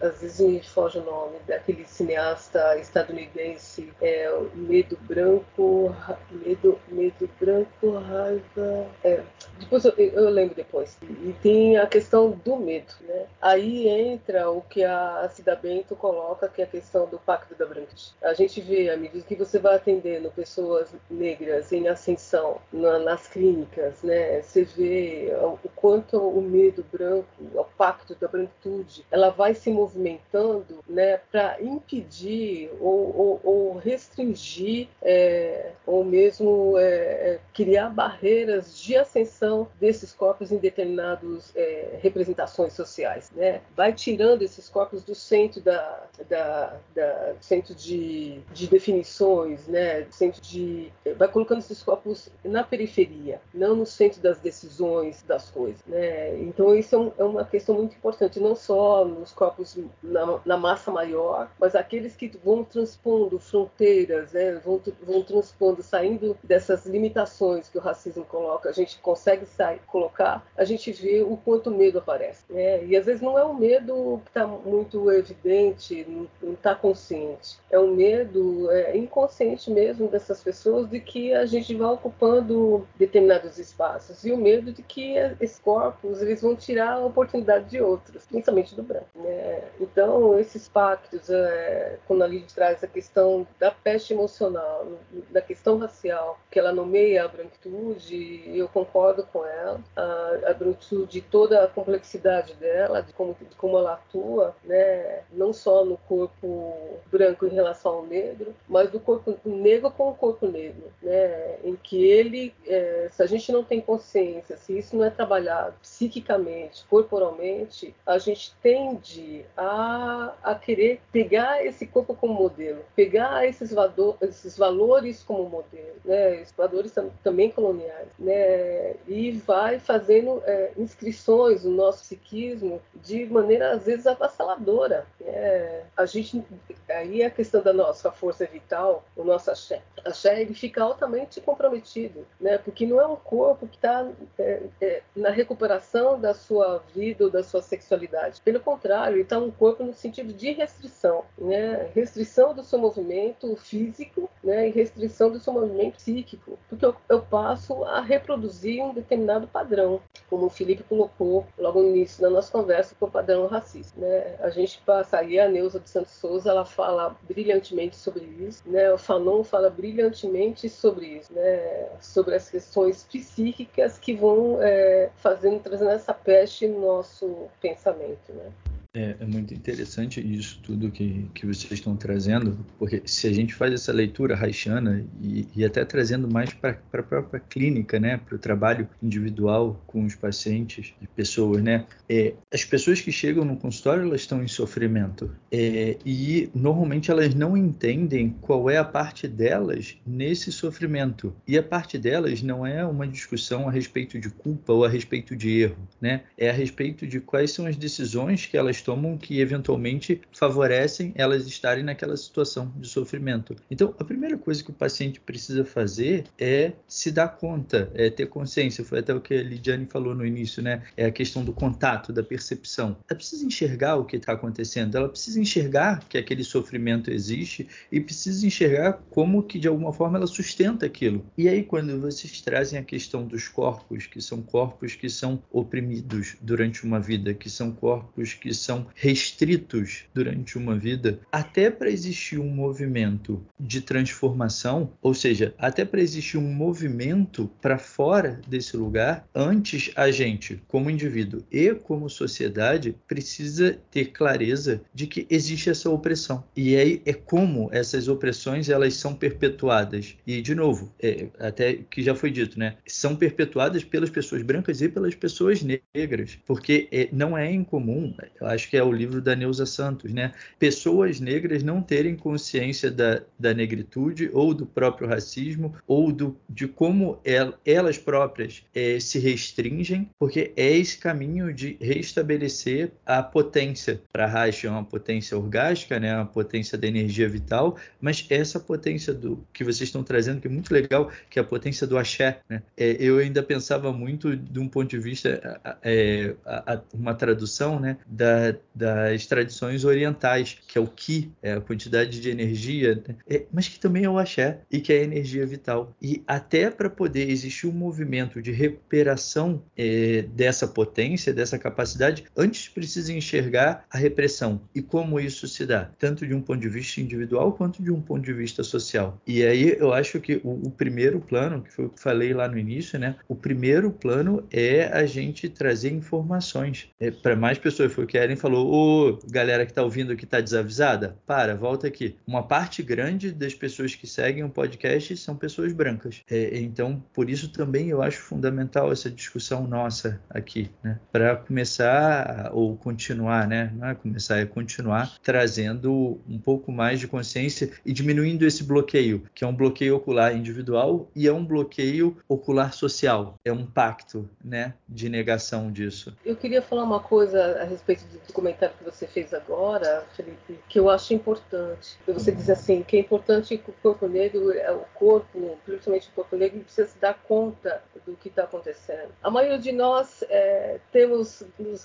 às vezes me foge o nome, daquele cineasta estadunidense, é, Medo Branco, Medo, Medo Branco, Raiva. É, depois eu, eu, lembro depois. E tem a questão do medo, né? Aí entra o que a Cida Bento coloca, que é a questão do pacto da branquitude. A gente vê, à medida que você vai atendendo pessoas negras em ascensão na, nas clínicas, né? Você vê o quanto o medo branco, o pacto da branquitude, ela vai se movimentando né, para impedir ou, ou, ou restringir é, ou mesmo é, é, criar barreiras de ascensão desses corpos em determinadas é, representações sociais. Né? Vai tirando esses corpos do centro da, da, da centro de, de definições, né? centro de vai colocando esses corpos na periferia, não no centro das decisões das coisas. Né? Então isso é, um, é uma questão muito importante, não só nos corpos na, na, massa maior, mas aqueles que vão transpondo fronteiras, né, vão, vão transpondo, saindo dessas limitações que o racismo coloca, a gente consegue sair, colocar, a gente vê o quanto medo aparece. Né? E às vezes não é um medo que está muito evidente, não está consciente. É um medo é, inconsciente mesmo dessas pessoas de que a gente vai ocupando determinados espaços e o medo de que esses corpos eles vão tirar a oportunidade de outros, principalmente do branco. Né? Então esses pactos, é, quando a Lili traz a questão da peste emocional, da questão racial, que ela nomeia a branquitude, eu concordo com ela, a, a branquitude, toda a complexidade dela, de como, de como ela atua, né? não só no corpo branco em relação ao negro, mas do corpo negro com o corpo negro, né? em que ele, é, se a gente não tem consciência, se isso não é trabalhado psiquicamente, corporalmente, a gente tende a, a querer pegar esse corpo como modelo, pegar esses, esses valores como modelo, né? esses valores também coloniais, né? e vai fazendo é, inscrições no nosso psiquismo de maneira às vezes avassaladora. Né? A gente aí a questão da nossa força vital, o nosso axé, axé ele fica altamente comprometido, né? Porque não é um corpo que está é, é, na recuperação da sua vida ou da sua sexualidade. Pelo contrário, ele está um corpo no sentido de restrição, né? Restrição do seu movimento físico, né? E restrição do seu movimento psíquico, porque eu, eu passo a reproduzir um determinado padrão, como o Felipe colocou logo no início da nossa conversa, com o padrão racista, né? A gente passa aí a Neuza de Santos Souza, ela fala brilhantemente sobre isso, né? O Fanon fala brilhantemente sobre isso, né? Sobre as questões psíquicas que vão é, fazendo, trazendo essa peste no nosso pensamento, né? É, é, muito interessante isso tudo que, que vocês estão trazendo, porque se a gente faz essa leitura haitiana e, e até trazendo mais para a própria clínica, né, para o trabalho individual com os pacientes e pessoas, né, é, as pessoas que chegam no consultório elas estão em sofrimento. É, e normalmente elas não entendem qual é a parte delas nesse sofrimento. E a parte delas não é uma discussão a respeito de culpa ou a respeito de erro, né, é a respeito de quais são as decisões que elas tomam que eventualmente favorecem elas estarem naquela situação de sofrimento. Então, a primeira coisa que o paciente precisa fazer é se dar conta, é ter consciência. Foi até o que a Lidiane falou no início, né? É a questão do contato, da percepção. Ela precisa enxergar o que está acontecendo, ela precisa enxergar que aquele sofrimento existe e precisa enxergar como que de alguma forma ela sustenta aquilo. E aí, quando vocês trazem a questão dos corpos, que são corpos que são oprimidos durante uma vida, que são corpos que são são restritos durante uma vida, até para existir um movimento de transformação, ou seja, até para existir um movimento para fora desse lugar, antes a gente, como indivíduo e como sociedade, precisa ter clareza de que existe essa opressão. E aí é como essas opressões elas são perpetuadas. E de novo, é, até que já foi dito, né, são perpetuadas pelas pessoas brancas e pelas pessoas negras, porque é, não é incomum. Eu acho acho que é o livro da Neuza Santos, né? Pessoas negras não terem consciência da, da negritude ou do próprio racismo ou do, de como el, elas próprias é, se restringem, porque é esse caminho de restabelecer a potência. Para Reich é uma potência orgástica, né? Uma potência da energia vital, mas essa potência do que vocês estão trazendo, que é muito legal, que é a potência do axé, né? É, eu ainda pensava muito de um ponto de vista, é, a, a, uma tradução, né? Da, das tradições orientais, que é o Ki, é a quantidade de energia, né? é, mas que também é o Axé e que é a energia vital. E até para poder existir um movimento de recuperação é, dessa potência, dessa capacidade, antes precisa enxergar a repressão e como isso se dá, tanto de um ponto de vista individual quanto de um ponto de vista social. E aí eu acho que o, o primeiro plano, que foi o que falei lá no início, né? O primeiro plano é a gente trazer informações é, para mais pessoas. Que Ellen falou, ô galera que está ouvindo que está desavisada, para, volta aqui. Uma parte grande das pessoas que seguem o podcast são pessoas brancas. É, então, por isso também eu acho fundamental essa discussão nossa aqui, né? Para começar ou continuar, né? Não é começar, é continuar trazendo um pouco mais de consciência e diminuindo esse bloqueio, que é um bloqueio ocular individual e é um bloqueio ocular social. É um pacto, né? De negação disso. Eu queria falar uma coisa a respeito de comentário que você fez agora, Felipe, que eu acho importante. Você diz assim, que é importante que o corpo negro, é, o corpo, principalmente o corpo negro, precisa se dar conta do que está acontecendo. A maioria de nós é, temos,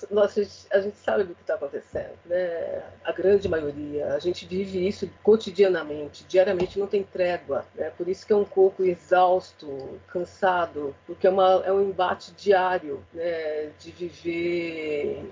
nós, a gente sabe do que está acontecendo, né? A grande maioria, a gente vive isso cotidianamente, diariamente não tem trégua, né? Por isso que é um corpo exausto, cansado, porque é, uma, é um embate diário, né? De viver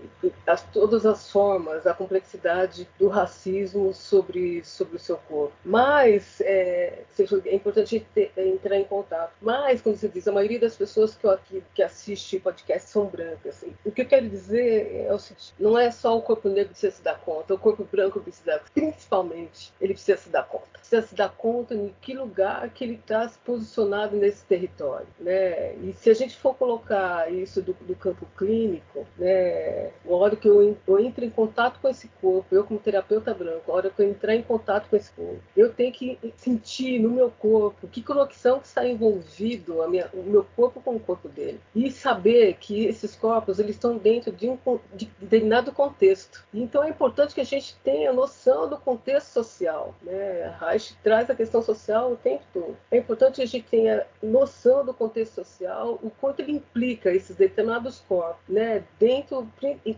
as, todas as formas, a complexidade do racismo sobre sobre o seu corpo. Mas é, é importante ter, entrar em contato. Mas quando você diz a maioria das pessoas que, que, que assiste podcast são brancas. Assim. O que eu quero dizer é o seguinte: não é só o corpo negro que precisa se dar conta, o corpo branco precisa dar. Principalmente, ele precisa se dar conta. Precisa se dar conta em que lugar que ele está posicionado nesse território. Né? E se a gente for colocar isso do, do campo clínico, né, hora que eu, eu entro em contato com esse corpo, eu como terapeuta branco, a hora que eu entrar em contato com esse corpo, eu tenho que sentir no meu corpo que conexão que está envolvido a minha, o meu corpo com o corpo dele e saber que esses corpos eles estão dentro de um de determinado contexto. Então é importante que a gente tenha noção do contexto social. Né? A Reich traz a questão social o tempo todo. É importante que a gente tenha noção do contexto social, o quanto ele implica esses determinados corpos, né? dentro,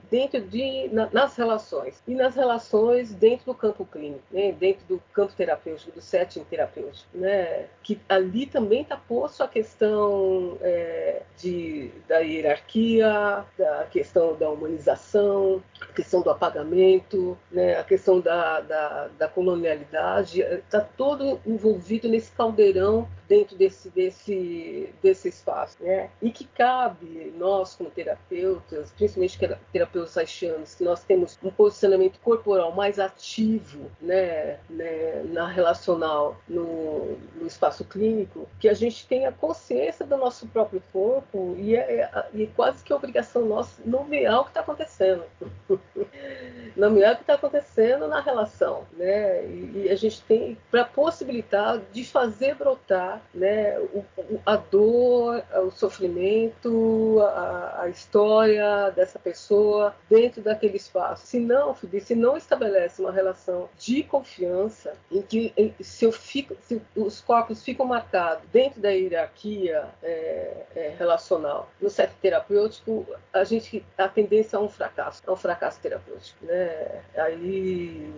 dentro de na, nas relações e nas relações dentro do campo clínico, né? dentro do campo terapêutico, do setting terapêutico, né? que ali também está posto a questão é, de, da hierarquia, da questão da humanização, a questão do apagamento, né? a questão da, da, da colonialidade, está todo envolvido nesse caldeirão dentro desse, desse, desse espaço. Né? E que cabe nós, como terapeutas, principalmente terapeutas haitianos, que nós temos um posicionamento corporal mais ativo né, né, na relacional, no, no, espaço clínico, que a gente tenha consciência do nosso próprio corpo e é, é, é quase que obrigação nossa nomear o que está acontecendo. nomear o que está acontecendo na relação. Né? E, e a gente tem para possibilitar de fazer brotar né, o, a dor, o sofrimento, a, a, história dessa pessoa dentro daquele espaço. Se não, se não estabelece uma relação de confiança em que se, eu fico, se os corpos ficam marcados dentro da hierarquia é, é, relacional no set terapêutico, a gente a tendência é um fracasso, é um fracasso terapêutico, né? Aí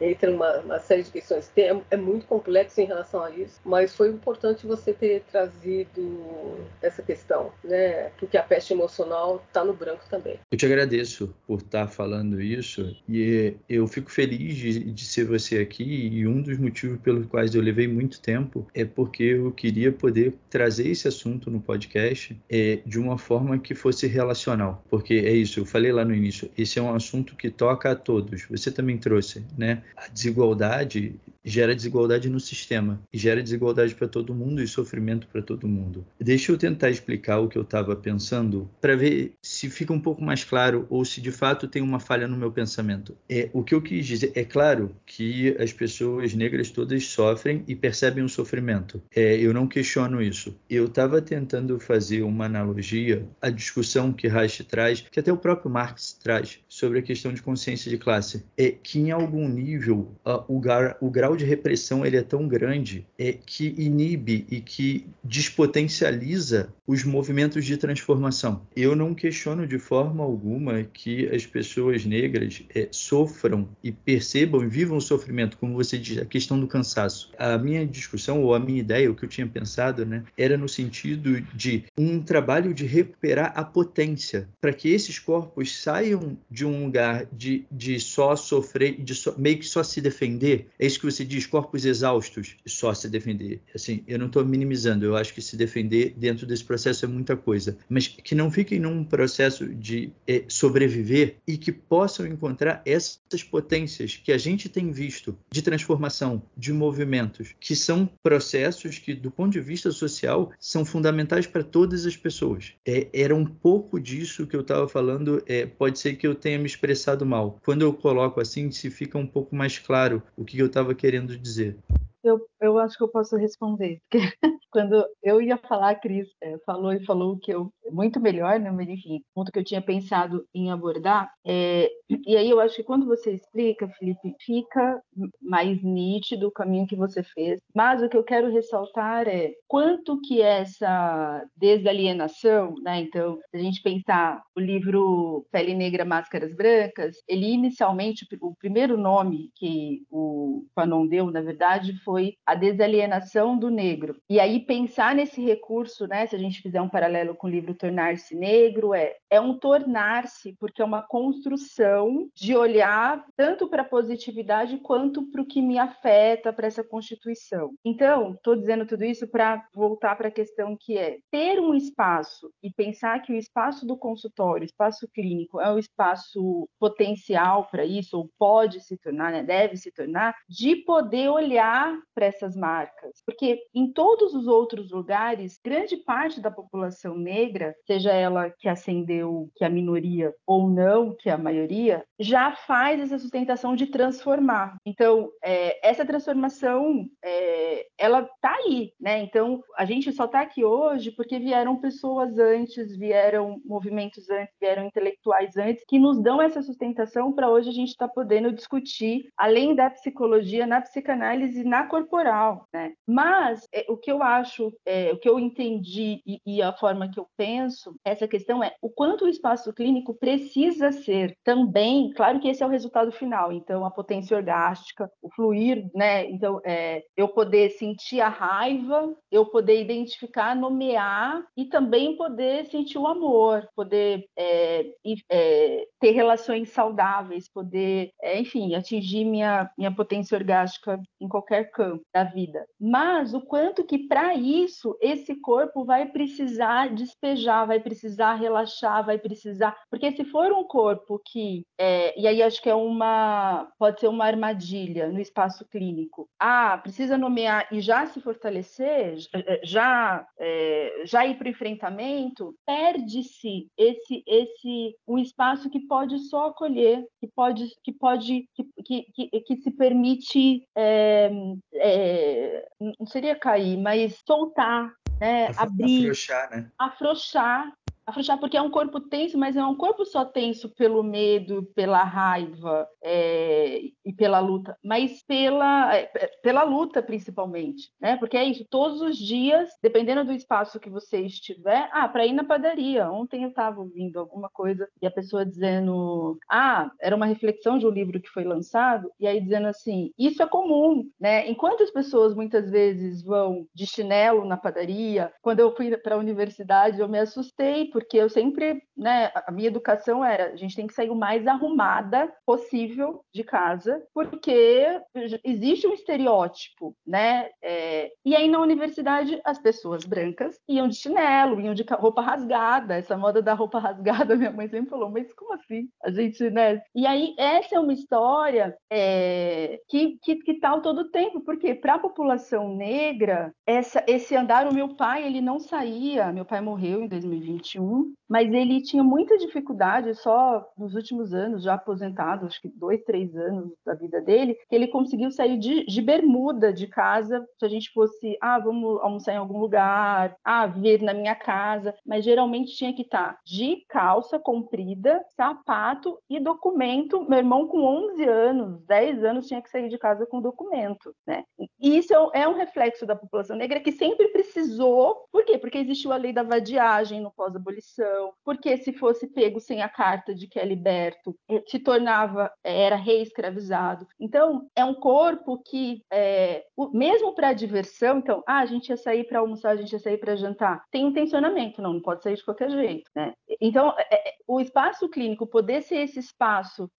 entra uma, uma série de questões. Tem, é, é muito complexo em relação a isso, mas foi importante você ter trazido essa questão, né? Porque a peste emocional está no branco também. Eu te agradeço por estar falando isso e eu fico feliz de, de ser você aqui e um dos motivos pelos quais eu levei muito tempo é porque eu queria poder trazer esse assunto no podcast é, de uma forma que fosse relacional, porque é isso, eu falei lá no início, esse é um assunto que toca a todos. Você também trouxe, né? A desigualdade gera desigualdade no sistema gera desigualdade para todo mundo e sofrimento para todo mundo. Deixa eu tentar explicar o que eu estava pensando para ver se fica um pouco mais claro ou se de fato tem uma falha no meu pensamento. É o que eu quis dizer. É claro que as pessoas negras todas sofrem e percebem o sofrimento. É, eu não questiono isso. Eu estava tentando fazer uma analogia à discussão que Reich traz, que até o próprio Marx traz sobre a questão de consciência de classe. É que em algum nível o, gar, o grau de repressão ele é tão grande é que inibe e que despotencializa os movimentos de transformação. Eu não questiono de forma alguma que as pessoas negras é, sofram e percebam e vivam o sofrimento, como você diz, a questão do cansaço. A minha discussão ou a minha ideia, o que eu tinha pensado, né, era no sentido de um trabalho de recuperar a potência para que esses corpos saiam de um lugar de, de só sofrer, de só, meio que só se defender. É isso que você diz, corpos exaustos, só se defender. Assim, eu não estou minimizando, eu acho que se defender dentro desse processo é muita coisa, mas que não fiquem num processo de é, sobreviver e que possam encontrar essas potências que a gente tem visto de transformação, de movimentos, que são processos que, do ponto de vista social, são fundamentais para todas as pessoas. É, era um pouco disso que eu estava falando, é, pode ser que eu tenha me expressado mal. Quando eu coloco assim, se fica um pouco mais claro o que eu estava querendo dizer. Eu, eu acho que eu posso responder. Porque quando eu ia falar, a Cris é, falou e falou que eu muito melhor, né? Mas enfim, ponto que eu tinha pensado em abordar. É, e aí eu acho que quando você explica, Felipe, fica mais nítido o caminho que você fez. Mas o que eu quero ressaltar é quanto que essa desalienação, né? Então, se a gente pensar o livro Pele Negra, Máscaras Brancas, ele inicialmente, o primeiro nome que o Fanon deu, na verdade, foi a desalienação do negro. E aí pensar nesse recurso, né? Se a gente fizer um paralelo com o livro Tornar-se Negro, é, é um tornar-se, porque é uma construção de olhar tanto para a positividade quanto para o que me afeta, para essa constituição. Então, estou dizendo tudo isso para voltar para a questão que é ter um espaço e pensar que o espaço do consultório, o espaço clínico, é um espaço potencial para isso, ou pode se tornar, né, deve se tornar, de poder olhar para essas marcas. Porque em todos os outros lugares, grande parte da população negra, seja ela que ascendeu, que é a minoria, ou não, que é a maioria, já faz essa sustentação de transformar. Então, é, essa transformação, é, ela está aí, né? Então, a gente só está aqui hoje porque vieram pessoas antes, vieram movimentos antes, vieram intelectuais antes, que nos dão essa sustentação para hoje a gente estar tá podendo discutir, além da psicologia, na psicanálise, na corporal, né? Mas é, o que eu acho, é, o que eu entendi e, e a forma que eu penso, essa questão é o quanto o espaço clínico precisa ser também, claro que esse é o resultado final, então a potência orgástica, o fluir, né? Então, é, eu poder sentir a raiva, eu poder identificar, nomear e também poder sentir o amor, poder é, é, ter relações saudáveis, poder, é, enfim, atingir minha, minha potência orgástica em qualquer campo da vida. Mas o quanto que para isso esse corpo vai precisar despejar, vai precisar relaxar, vai precisar, porque se for um corpo que, é, e aí acho que é uma, pode ser uma armadilha no espaço clínico. Ah, precisa nomear e já se fortalecer, já é, já ir para o enfrentamento, perde-se esse esse um espaço que pode só acolher, que pode que pode que, que, que se permite é, é, não seria cair, mas soltar, né? abrir, afrouxar, né? afrouxar afrouxar porque é um corpo tenso, mas é um corpo só tenso pelo medo, pela raiva é, e pela luta, mas pela, é, pela luta principalmente, né? Porque é isso, todos os dias, dependendo do espaço que você estiver, ah, para ir na padaria. Ontem eu estava ouvindo alguma coisa e a pessoa dizendo, ah, era uma reflexão de um livro que foi lançado e aí dizendo assim, isso é comum, né? Enquanto as pessoas muitas vezes vão de chinelo na padaria, quando eu fui para a universidade eu me assustei porque eu sempre, né, a minha educação era, a gente tem que sair o mais arrumada possível de casa, porque existe um estereótipo, né? É, e aí na universidade as pessoas brancas iam de chinelo, iam de roupa rasgada, essa moda da roupa rasgada, minha mãe sempre falou, mas como assim? A gente, né? E aí essa é uma história é, que, que, que tá todo o tempo, porque para a população negra, essa, esse andar, o meu pai, ele não saía, meu pai morreu em 2021, mas ele tinha muita dificuldade só nos últimos anos, já aposentado, acho que dois, três anos da vida dele, que ele conseguiu sair de, de bermuda de casa, se a gente fosse, ah, vamos almoçar em algum lugar, ah, vir na minha casa, mas geralmente tinha que estar de calça comprida, sapato e documento. Meu irmão com 11 anos, 10 anos, tinha que sair de casa com documento, né? E isso é, é um reflexo da população negra que sempre precisou, por quê? Porque existiu a lei da vadiagem no pós-abolição, abolição, porque se fosse pego sem a carta de que é liberto, eh, se tornava, era reescravizado. Então, é um corpo que, é, mesmo para diversão, então, ah, a gente ia sair para almoçar, a gente ia sair para jantar, tem um tensionamento, não, não pode sair de qualquer jeito, né? Então, é, o espaço clínico poder ser esse espaço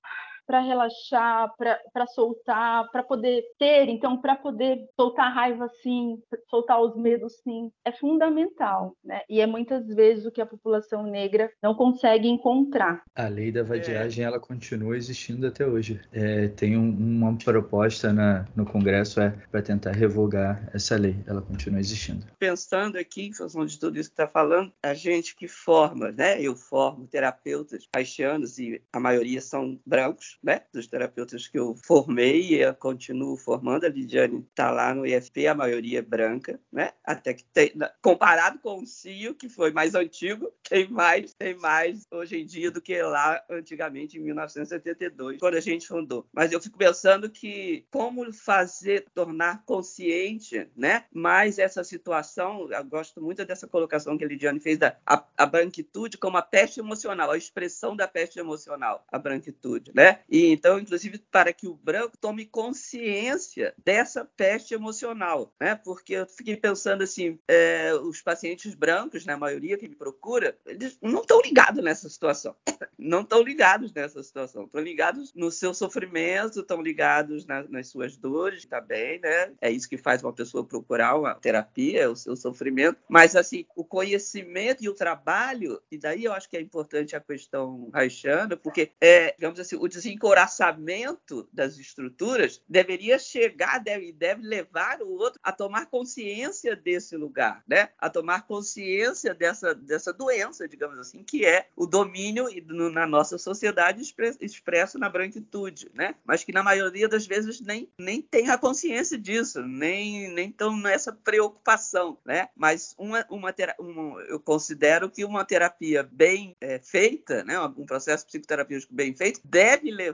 para relaxar, para soltar, para poder ter, então, para poder soltar a raiva sim, soltar os medos sim, é fundamental, né? E é muitas vezes o que a população negra não consegue encontrar. A lei da vadiagem, é. ela continua existindo até hoje. É, tem um, uma proposta na, no Congresso é para tentar revogar essa lei, ela continua existindo. Pensando aqui, em função de tudo isso que está falando, a gente que forma, né? Eu formo terapeutas haitianos e a maioria são brancos, né, dos terapeutas que eu formei e continuo formando. A Lidiane está lá no IFP, a maioria é branca, né? Até que tem, comparado com o CIO, que foi mais antigo, tem mais, tem mais hoje em dia do que lá antigamente, em 1972, quando a gente fundou. Mas eu fico pensando que como fazer, tornar consciente, né, mais essa situação, eu gosto muito dessa colocação que a Lidiane fez da a, a branquitude como a peste emocional, a expressão da peste emocional, a branquitude, né? E então, inclusive, para que o branco tome consciência dessa peste emocional, né? Porque eu fiquei pensando assim, é, os pacientes brancos, na né, maioria que me procura, eles não estão ligados nessa situação, não estão ligados nessa situação, estão ligados no seu sofrimento, estão ligados na, nas suas dores também, né? É isso que faz uma pessoa procurar uma terapia, é o seu sofrimento, mas assim, o conhecimento e o trabalho, e daí eu acho que é importante a questão haitiana, porque é, digamos assim, o desencoraçamento das estruturas deveria chegar, deve, deve levar o outro a tomar consciência desse lugar, né? A tomar consciência dessa, dessa doença, digamos assim, que é o domínio na nossa sociedade expresso na branquitude, né? Mas que na maioria das vezes nem, nem tem a consciência disso, nem nem estão nessa preocupação, né? Mas uma, uma, uma eu considero que uma terapia bem é, feita, né, um processo psicoterapêutico bem feito, deve levar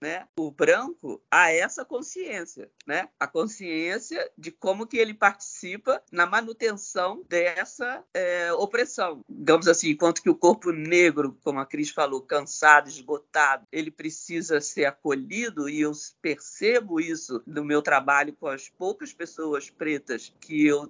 né, o branco a essa consciência, né? a consciência de como que ele participa na manutenção dessa é, opressão. Digamos assim, enquanto que o corpo negro, como a Cris falou, cansado, esgotado, ele precisa ser acolhido, e eu percebo isso no meu trabalho com as poucas pessoas pretas que eu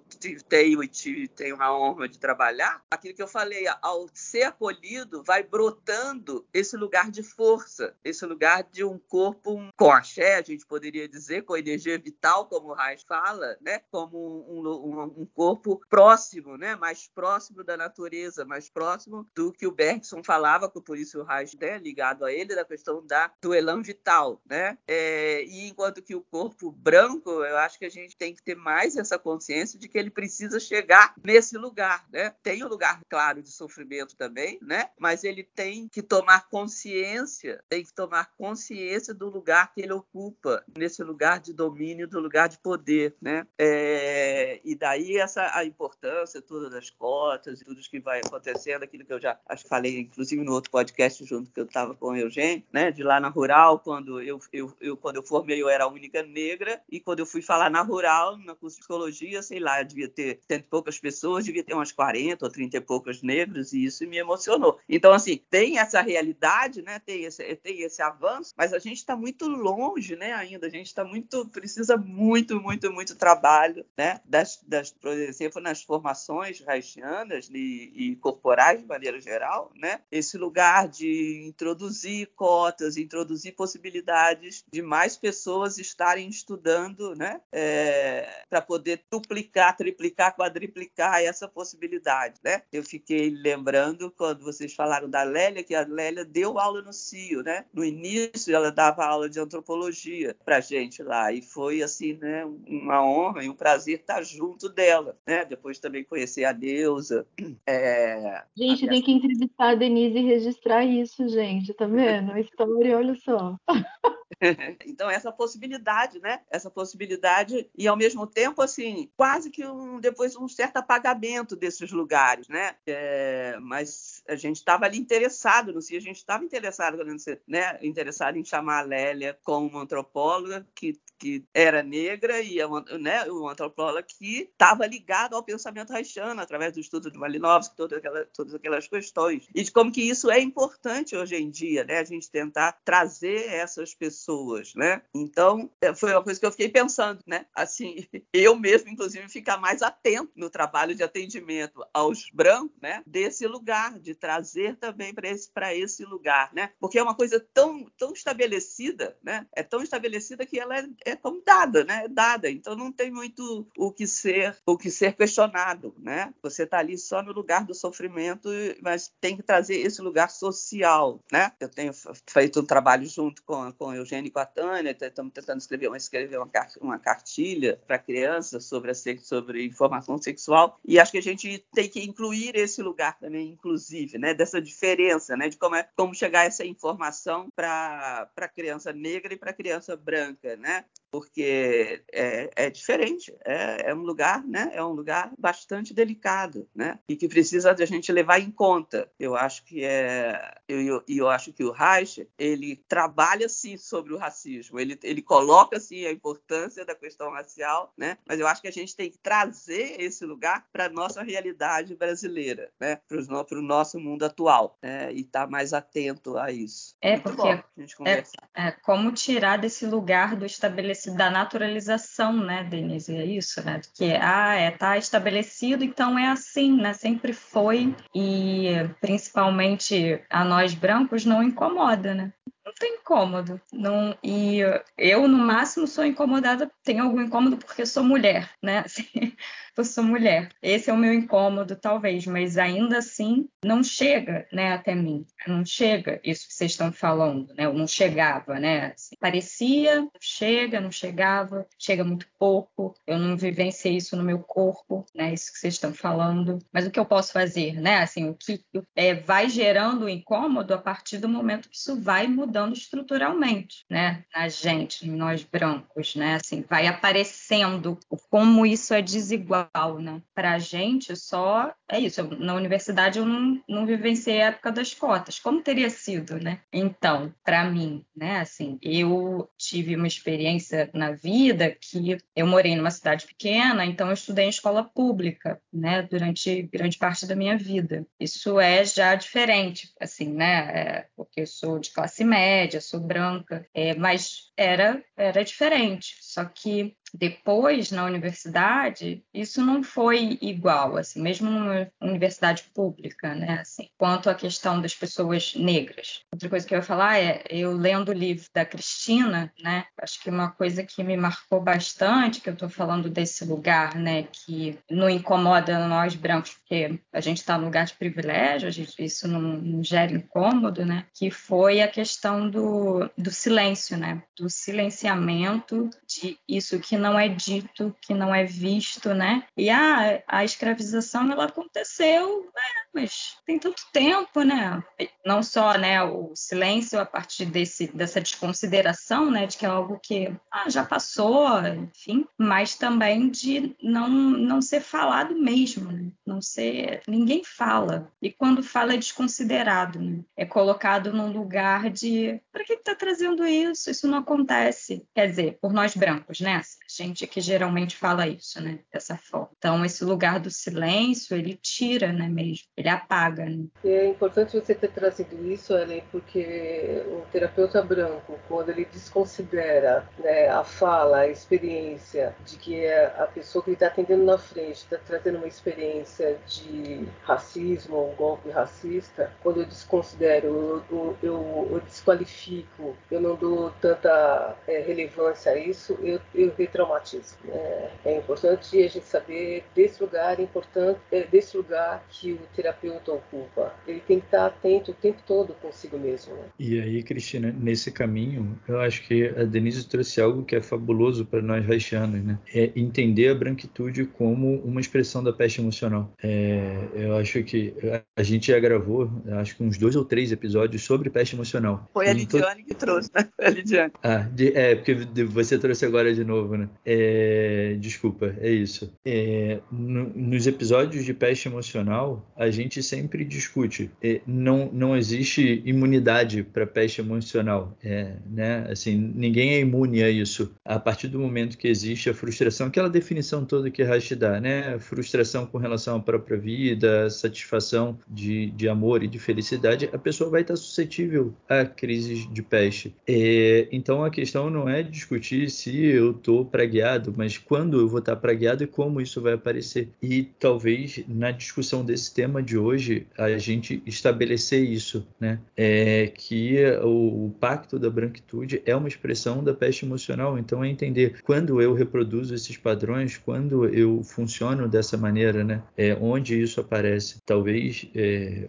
tenho e tive, tenho a honra de trabalhar, aquilo que eu falei, ao ser acolhido, vai brotando esse lugar de força, esse lugar de um corpo com axé, a gente poderia dizer, com energia vital, como o Reis fala, né? como um, um, um, corpo próximo, né? mais próximo da natureza, mais próximo do que o Bergson falava, por isso o Reis né? ligado a ele, da questão da, do elan vital. Né? É, e enquanto que o corpo branco, eu acho que a gente tem que ter mais essa consciência de que ele precisa chegar nesse lugar. Né? Tem um lugar, claro, de sofrimento também, né? Mas ele tem que tomar consciência, tem que tomar consciência do lugar que ele ocupa, nesse lugar de domínio, do lugar de poder, né? É, e daí essa a importância toda das cotas, tudo que vai acontecendo, aquilo que eu já acho que falei, inclusive no outro podcast junto que eu estava com o Eugênio, né? De lá na rural, quando eu, eu, eu quando eu formei eu era a única negra e quando eu fui falar na rural, na curso de psicologia, sei lá, devia ter cento e poucas pessoas, devia ter umas 40 ou 30 e poucas negros e isso me emocionou. Então, assim, tem essa realidade, né? Tem esse, tem esse avanço, mas a gente está muito longe, né? Ainda a gente está muito, precisa muito, muito, muito trabalho, né? Das, das por exemplo, nas formações haitianas e, e corporais de maneira geral, né? Esse lugar de introduzir cotas, introduzir possibilidades de mais pessoas estarem estudando, né? É, para poder duplicar, triplicar, quadriplicar essa possibilidade, né? Eu fiquei lembrando quando vocês falaram da Lélia, que a Lélia deu aula no CIO, né? No início ela dava aula de antropologia pra gente lá e foi assim, né, uma honra e um prazer estar junto dela, né? Depois também conhecer a Deusa. É... Gente, a... tem que entrevistar a Denise e registrar isso, gente, tá vendo? A história, olha só. então essa possibilidade, né? Essa possibilidade e ao mesmo tempo assim quase que um, depois um certo apagamento desses lugares, né? É, mas a gente estava ali interessado no si, a gente estava interessado, né? Interessado em chamar a Lélia como uma antropóloga que que era negra e né, uma antropóloga que estava ligada ao pensamento haitiano através do estudo de Malinowski, todas aquelas, todas aquelas questões. E de como que isso é importante hoje em dia, né? A gente tentar trazer essas pessoas, né? Então, é, foi uma coisa que eu fiquei pensando, né? Assim, eu mesmo, inclusive, ficar mais atento no trabalho de atendimento aos brancos, né? Desse lugar, de trazer também para esse, esse lugar, né? Porque é uma coisa tão, tão estabelecida, né? É tão estabelecida que ela é, é como dada, né? É dada. Então não tem muito o que ser o que ser questionado, né? Você está ali só no lugar do sofrimento, mas tem que trazer esse lugar social, né? Eu tenho feito um trabalho junto com, com o Eugênio e com a Tânia, estamos tentando escrever, escrever uma, uma cartilha para crianças sobre, a, sobre informação sexual, e acho que a gente tem que incluir esse lugar também, inclusive, né, dessa diferença, né, de como, é, como chegar essa informação para a criança negra e para criança branca, né? Porque é, é diferente, é, é, um lugar, né? É um lugar bastante delicado, né? E que precisa de a gente levar em conta. Eu acho que é, eu, eu, eu acho que o Reich ele trabalha sim sobre o racismo, ele, ele coloca sim a importância da questão racial, né? Mas eu acho que a gente tem que trazer esse lugar para nossa realidade brasileira, né? Para o nosso mundo atual, né? E estar tá mais atento a isso. É Muito porque bom, é, é como tirar desse lugar do estabelecimento da naturalização, né, Denise? É isso, né? Que ah, é, tá estabelecido, então é assim, né? Sempre foi e principalmente a nós brancos não incomoda, né? Não tem incômodo. Não, e eu, no máximo, sou incomodada, tenho algum incômodo porque sou mulher, né? Assim, eu sou mulher. Esse é o meu incômodo, talvez, mas ainda assim não chega, né, até mim. Não chega isso que vocês estão falando, né? Eu não chegava, né? Assim, parecia, chega, não chegava, chega muito pouco. Eu não vivenciei isso no meu corpo, né? Isso que vocês estão falando. Mas o que eu posso fazer, né? Assim, o que é, vai gerando incômodo a partir do momento que isso vai mudando estruturalmente, né? Na gente, nós brancos, né? Assim, vai aparecendo como isso é desigual né? Para a gente, só é isso. Na universidade eu não, não vivenciei a época das cotas. Como teria sido, né? Então, para mim, né? Assim, eu tive uma experiência na vida que eu morei numa cidade pequena, então eu estudei em escola pública, né? Durante grande parte da minha vida. Isso é já diferente, assim, né? É, porque eu sou de classe média, sou branca, é, mas era era diferente. Só que depois, na universidade, isso não foi igual, assim, mesmo numa universidade pública, né? Assim, quanto à questão das pessoas negras. Outra coisa que eu ia falar é, eu lendo o livro da Cristina, né? Acho que uma coisa que me marcou bastante, que eu estou falando desse lugar, né? Que não incomoda nós brancos, porque a gente está no lugar de privilégio, gente, isso não, não, gera incômodo, né? Que foi a questão do, do silêncio, né? Do silenciamento de isso que não é dito, que não é visto, né? E a, a escravização ela aconteceu, né? Mas tem tanto tempo, né? Não só, né, o silêncio a partir desse dessa desconsideração, né, de que é algo que ah, já passou, enfim, mas também de não não ser falado mesmo, né? não ser ninguém fala e quando fala é desconsiderado, né? é colocado num lugar de para que está trazendo isso? Isso não acontece, quer dizer, por nós brancos, né? gente que geralmente fala isso, né? Dessa forma. Então, esse lugar do silêncio, ele tira, né, mesmo? Ele apaga, né? É importante você ter trazido isso, Ellen, porque o terapeuta branco, quando ele desconsidera né, a fala, a experiência de que é a pessoa que ele está atendendo na frente está trazendo uma experiência de racismo um golpe racista, quando eu desconsidero, eu, eu, eu desqualifico, eu não dou tanta é, relevância a isso, eu, eu traumatismo. É, é importante a gente saber desse lugar importante, é, desse lugar que o terapeuta ocupa. Ele tem que estar atento o tempo todo consigo mesmo. Né? E aí, Cristina, nesse caminho, eu acho que a Denise trouxe algo que é fabuloso para nós haitianos, né? É entender a branquitude como uma expressão da peste emocional. É, eu acho que a gente já gravou, acho que uns dois ou três episódios sobre peste emocional. Foi a Lidiane to... que trouxe, né? Foi a Lidiane. Ah, de, é, porque você trouxe agora de novo, né? É, desculpa, é isso. É, no, nos episódios de peste emocional, a gente sempre discute. Não, não existe imunidade para peste emocional. É, né? Assim, ninguém é imune a isso. A partir do momento que existe a frustração, aquela definição toda que Rashi dá, né? Frustração com relação à própria vida, satisfação de, de amor e de felicidade, a pessoa vai estar suscetível a crises de peste. É, então a questão não é discutir se eu estou pragueado, mas quando eu vou estar pragueado e como isso vai aparecer. E talvez na discussão desse tema de hoje a gente estabelecer isso, né? É que o, o pacto da branquitude é uma expressão da peste emocional. Então é entender quando eu reproduzo esses padrões, quando eu funciono dessa maneira, né? É, onde isso aparece. Talvez é,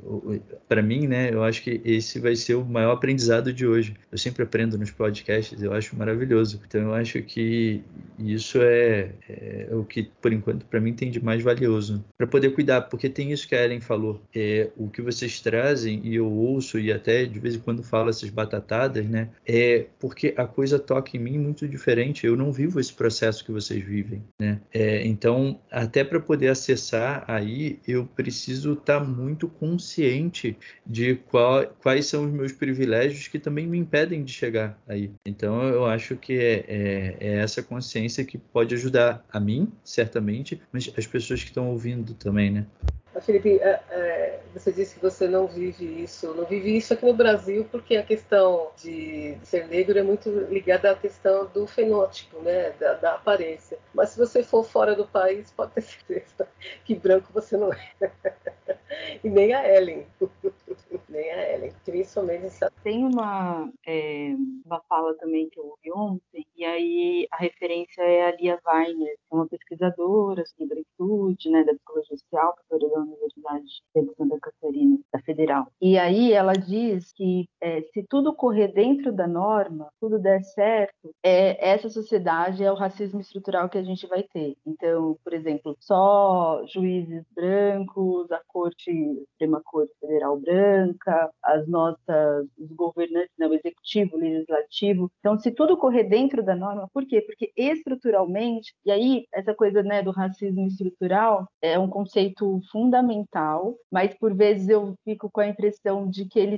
para mim, né? Eu acho que esse vai ser o maior aprendizado de hoje. Eu sempre aprendo nos podcasts, eu acho maravilhoso. Então eu acho que isso é, é o que, por enquanto, para mim tem de mais valioso. Para poder cuidar, porque tem isso que a Ellen falou. É, o que vocês trazem, e eu ouço, e até de vez em quando falo essas batatadas, né? É porque a coisa toca em mim muito diferente. Eu não vivo esse processo que vocês vivem, né? É, então, até para poder acessar aí, eu preciso estar tá muito consciente de qual, quais são os meus privilégios que também me impedem de chegar aí. Então, eu acho que é, é, é essa consciência que pode ajudar a mim, certamente, mas as pessoas que estão ouvindo também, né? Felipe, é, é, você disse que você não vive isso, não vive isso aqui no Brasil porque a questão de ser negro é muito ligada à questão do fenótipo, né, da, da aparência. Mas se você for fora do país, pode ter certeza que branco você não é. e nem a Ellen. nem a Ellen, principalmente Tem uma, é, uma fala também que eu ouvi ontem, e aí a referência é a Lia Weiner, que é uma pesquisadora sobre branquitude, né, da psicologia social, professora da Universidade de Santa Catarina, da Federal. E aí ela diz que é, se tudo correr dentro da norma, tudo der certo, é, essa sociedade é o racismo estrutural que a gente vai ter. Então, por exemplo, só juízes brancos, a corte, Suprema Corte Federal branca, as nossas, os governantes, né, o executivo, legislativo. Então, se tudo correr dentro da norma, por quê? Porque estruturalmente, e aí essa coisa né, do racismo estrutural é um conceito fundamental, mas por vezes eu fico com a impressão de que ele,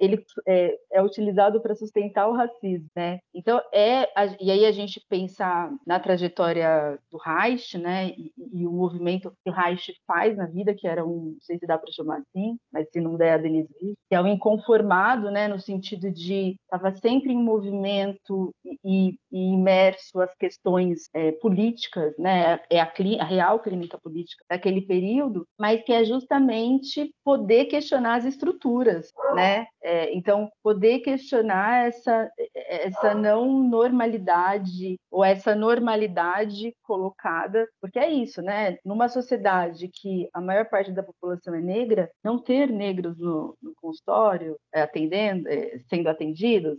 ele é, é utilizado para sustentar o racismo, né? Então, é, e aí a gente pensa na trajetória do Reich, né, e, e o movimento que o Reich faz na vida, que era um, não sei se dá para chamar assim, mas se não der, a Denise que é um inconformado, né, no sentido de estava sempre em movimento e, e imerso às questões é, políticas, né, é a, a real clínica política daquele período, mas que é justamente poder questionar as estruturas, né? É, então, poder questionar essa, essa não normalidade ou essa normalidade colocada, porque é isso, né? Numa sociedade que a maior parte da população é negra, não ter negros no, no consultório, é, atendendo, é, sendo atendidos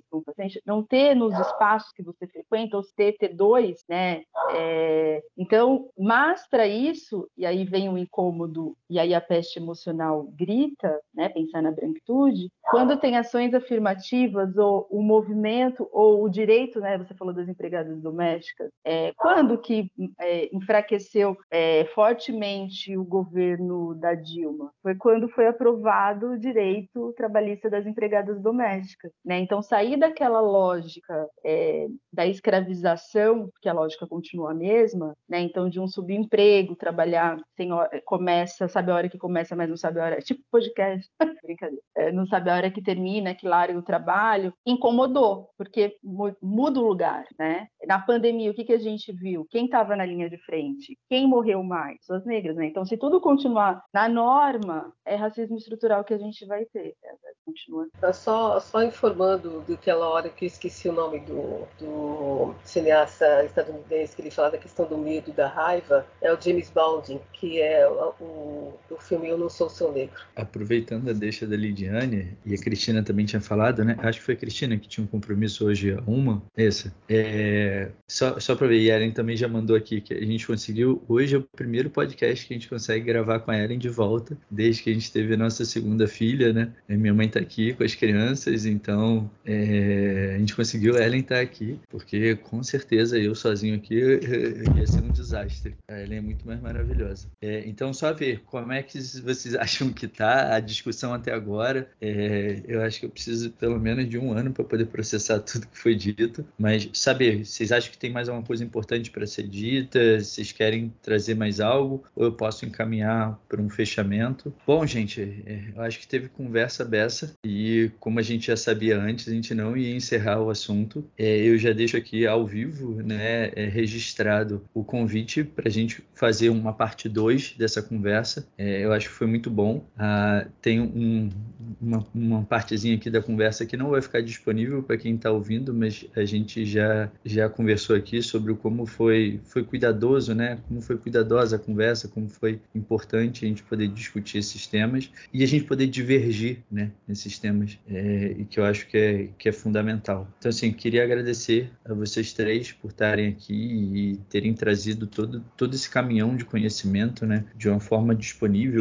não ter nos espaços que você frequenta, ou ter, ter dois, né? É, então, mas para isso, e aí vem o incômodo, e aí a peste emocional grita, né? Pensar na branquitude, quando tem ações afirmativas, ou o movimento, ou o direito, né? Você falou das empregadas domésticas, é, quando que é, enfraqueceu é, fortemente o governo da Dilma? Foi quando foi aprovado o direito trabalhista das empregadas domésticas, né? Então, sair daquela lógica é, da escravização, porque a lógica continua a mesma, né? Então, de um subemprego, trabalhar sem começa, sabe a hora que começa, mas não sabe a hora, tipo podcast, brincadeira, é, não sabe a hora que termina, que larga o trabalho, incomodou, porque muda o lugar, né? Na pandemia, o que, que a gente viu? Quem estava na linha de frente? Quem morreu mais? Pessoas negras, né? Então, se tudo continuar na norma, é racismo estrutural que a gente vai ter. É, continua. Tá só, só informando daquela hora que eu esqueci o nome do, do cineasta estadunidense que ele fala da questão do medo, da raiva, é o James Baldwin, que é o, o, o filme Eu Não Sou Seu Negro. Aproveitando a deixa da Lidiane, e a Cristina também tinha falado, né? Acho que foi a Cristina que tinha um compromisso hoje, uma, essa. É, só só para ver, e a Ellen também já mandou aqui que a gente conseguiu, hoje é o primeiro podcast que a gente consegue gravar com a Ellen de volta, desde que a gente teve a nossa segunda filha, né? minha mãe tá aqui com as crianças, então é, a gente conseguiu a Ellen tá aqui, porque com certeza eu sozinho aqui ia ser um desastre. A Ellen é muito mais maravilhosa. É, então, só ver como é que vocês acham que tá a discussão até agora. É, eu acho que eu preciso pelo menos de um ano para poder processar tudo que foi dito, mas saber, vocês acham que tem mais alguma coisa importante para ser dita? Vocês querem trazer mais algo? Ou eu posso encaminhar para um fechamento? Bom, gente, é, eu acho que teve conversa beça e como a gente já sabia antes, a gente não ia encerrar o assunto. É, eu já deixo aqui ao vivo, né, é, registrado o convite para a gente fazer uma parte 2 dessa conversa. É, eu acho que foi muito bom. Ah, tem um, uma, uma, partezinha aqui da conversa que não vai ficar disponível para quem está ouvindo, mas a gente já, já conversou aqui sobre como foi, foi cuidadoso, né? Como foi cuidadosa a conversa, como foi importante a gente poder discutir esses temas e a gente poder divergir, né? Nesses temas, é, e que eu acho que é, que é fundamental. Então, assim, queria agradecer a vocês três por estarem aqui e terem trazido todo, todo esse caminhão de conhecimento, né? De uma forma disponível,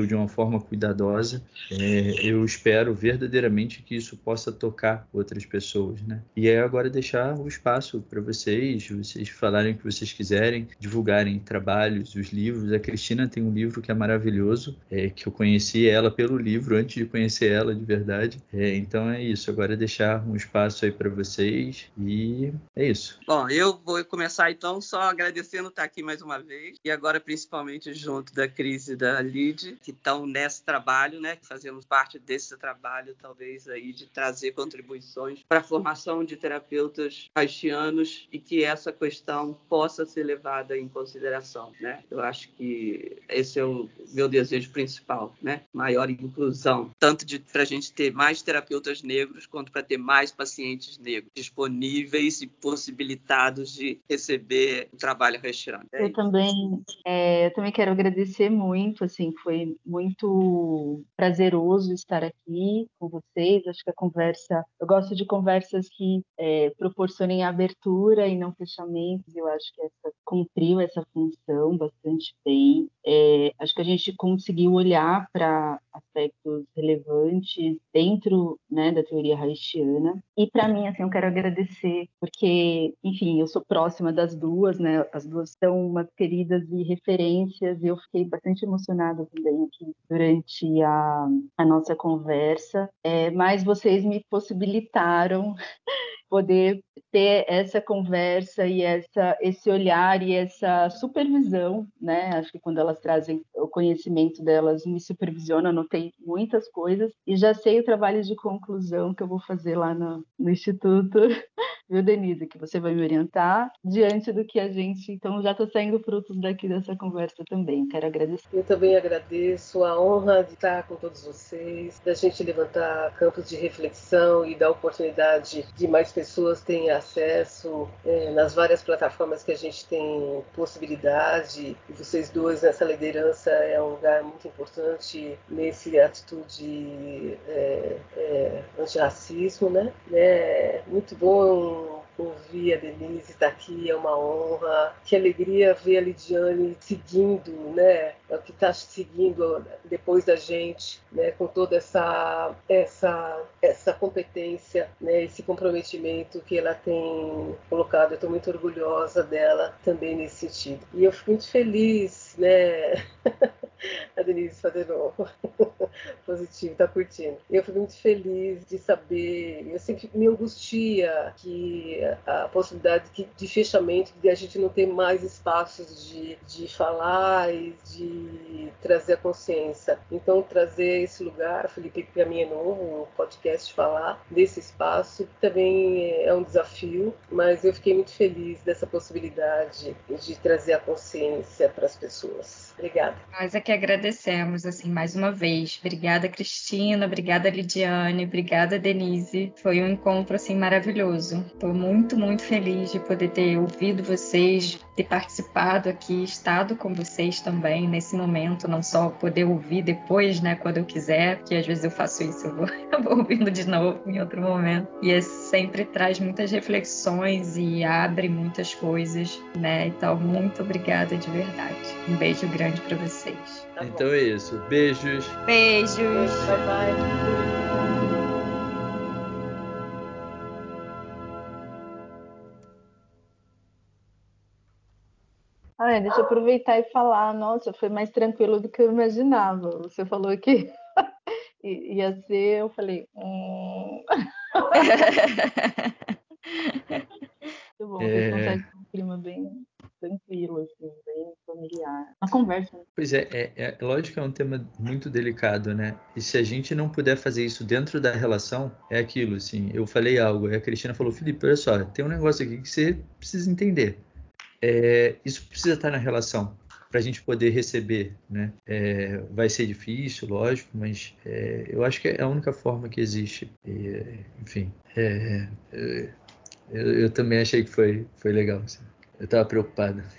de uma forma cuidadosa. É, eu espero verdadeiramente que isso possa tocar outras pessoas, né? E é agora deixar o espaço para vocês, vocês falarem o que vocês quiserem, divulgarem trabalhos, os livros. A Cristina tem um livro que é maravilhoso, é, que eu conheci ela pelo livro antes de conhecer ela de verdade. É, então é isso. Agora é deixar um espaço aí para vocês e é isso. Bom, eu vou começar então só agradecendo estar aqui mais uma vez e agora principalmente junto da Cris e da Lid, que estão nesse trabalho, né? Que fazemos parte desse trabalho, talvez aí de trazer contribuições para a formação de terapeutas haitianos e que essa questão possa ser levada em consideração, né? Eu acho que esse é o meu desejo principal, né? Maior inclusão, tanto para a gente ter mais terapeutas negros quanto para ter mais pacientes negros disponíveis e possibilitados de receber o trabalho haitiano. É eu também, é, eu também quero agradecer muito, assim, foi muito prazeroso estar aqui com vocês. Acho que a conversa, eu gosto de conversas que é, proporcionem abertura e não fechamentos. Eu acho que essa cumpriu essa função bastante bem. É, acho que a gente conseguiu olhar para aspectos relevantes dentro né, da teoria haitiana. E para mim, assim, eu quero agradecer porque, enfim, eu sou próxima das duas, né? As duas são umas queridas e referências. E eu fiquei bastante emocionada também aqui durante a, a nossa conversa. É, mas vocês me possibilitaram poder ter essa conversa e essa, esse olhar e essa supervisão, né? Acho que quando elas trazem o conhecimento delas, me supervisionam, anotei muitas coisas e já sei o trabalho de conclusão que eu vou fazer lá no, no Instituto viu, Denise, que você vai me orientar diante do que a gente. Então, já estou saindo frutos daqui dessa conversa também. Quero agradecer. Eu também agradeço a honra de estar com todos vocês, da gente levantar campos de reflexão e dar oportunidade de mais pessoas terem acesso é, nas várias plataformas que a gente tem possibilidade. E vocês dois nessa liderança é um lugar muito importante nesse atitude é, é, antirracismo, né? É muito bom ouvir a Denise estar aqui, é uma honra. Que alegria ver a Lidiane seguindo, né? É que está seguindo depois da gente, né? Com toda essa essa essa competência, né? Esse comprometimento que ela tem colocado. Eu estou muito orgulhosa dela também nesse sentido. E eu fico muito feliz, né? a Denise fazendo positivo, tá curtindo. Eu fico muito feliz de saber, eu sempre me angustia que a possibilidade de fechamento, de a gente não ter mais espaços de, de falar e de trazer a consciência. Então, trazer esse lugar, Felipe, que para mim é novo, o podcast falar desse espaço, também é um desafio, mas eu fiquei muito feliz dessa possibilidade de trazer a consciência para as pessoas. Obrigada. Nós é que agradecemos, assim, mais uma vez. Obrigada, Cristina. Obrigada, Lidiane. Obrigada, Denise. Foi um encontro, assim, maravilhoso. Estou muito, muito feliz de poder ter ouvido vocês, ter participado aqui, estado com vocês também nesse momento. Não só poder ouvir depois, né, quando eu quiser, porque às vezes eu faço isso, eu vou, eu vou ouvindo de novo em outro momento. E é, sempre traz muitas reflexões e abre muitas coisas, né? Então, muito obrigada de verdade. Um beijo grande para vocês. Tá então é isso. Beijos. Beijos. Bye bye. Ah, deixa eu aproveitar e falar. Nossa, foi mais tranquilo do que eu imaginava. Você falou que ia ser, eu falei. Hum... Muito bom, é... vocês conseguem um clima bem tranquilo, assim, bem familiar. Uma conversa. Né? Pois é, é, é, lógico que é um tema muito delicado, né? E se a gente não puder fazer isso dentro da relação, é aquilo, assim. Eu falei algo, a Cristina falou, Felipe, olha só, tem um negócio aqui que você precisa entender. É, isso precisa estar na relação para a gente poder receber, né? É, vai ser difícil, lógico, mas é, eu acho que é a única forma que existe. E, enfim, é, é, eu, eu, também achei que foi, foi legal. Assim. Eu estava preocupado.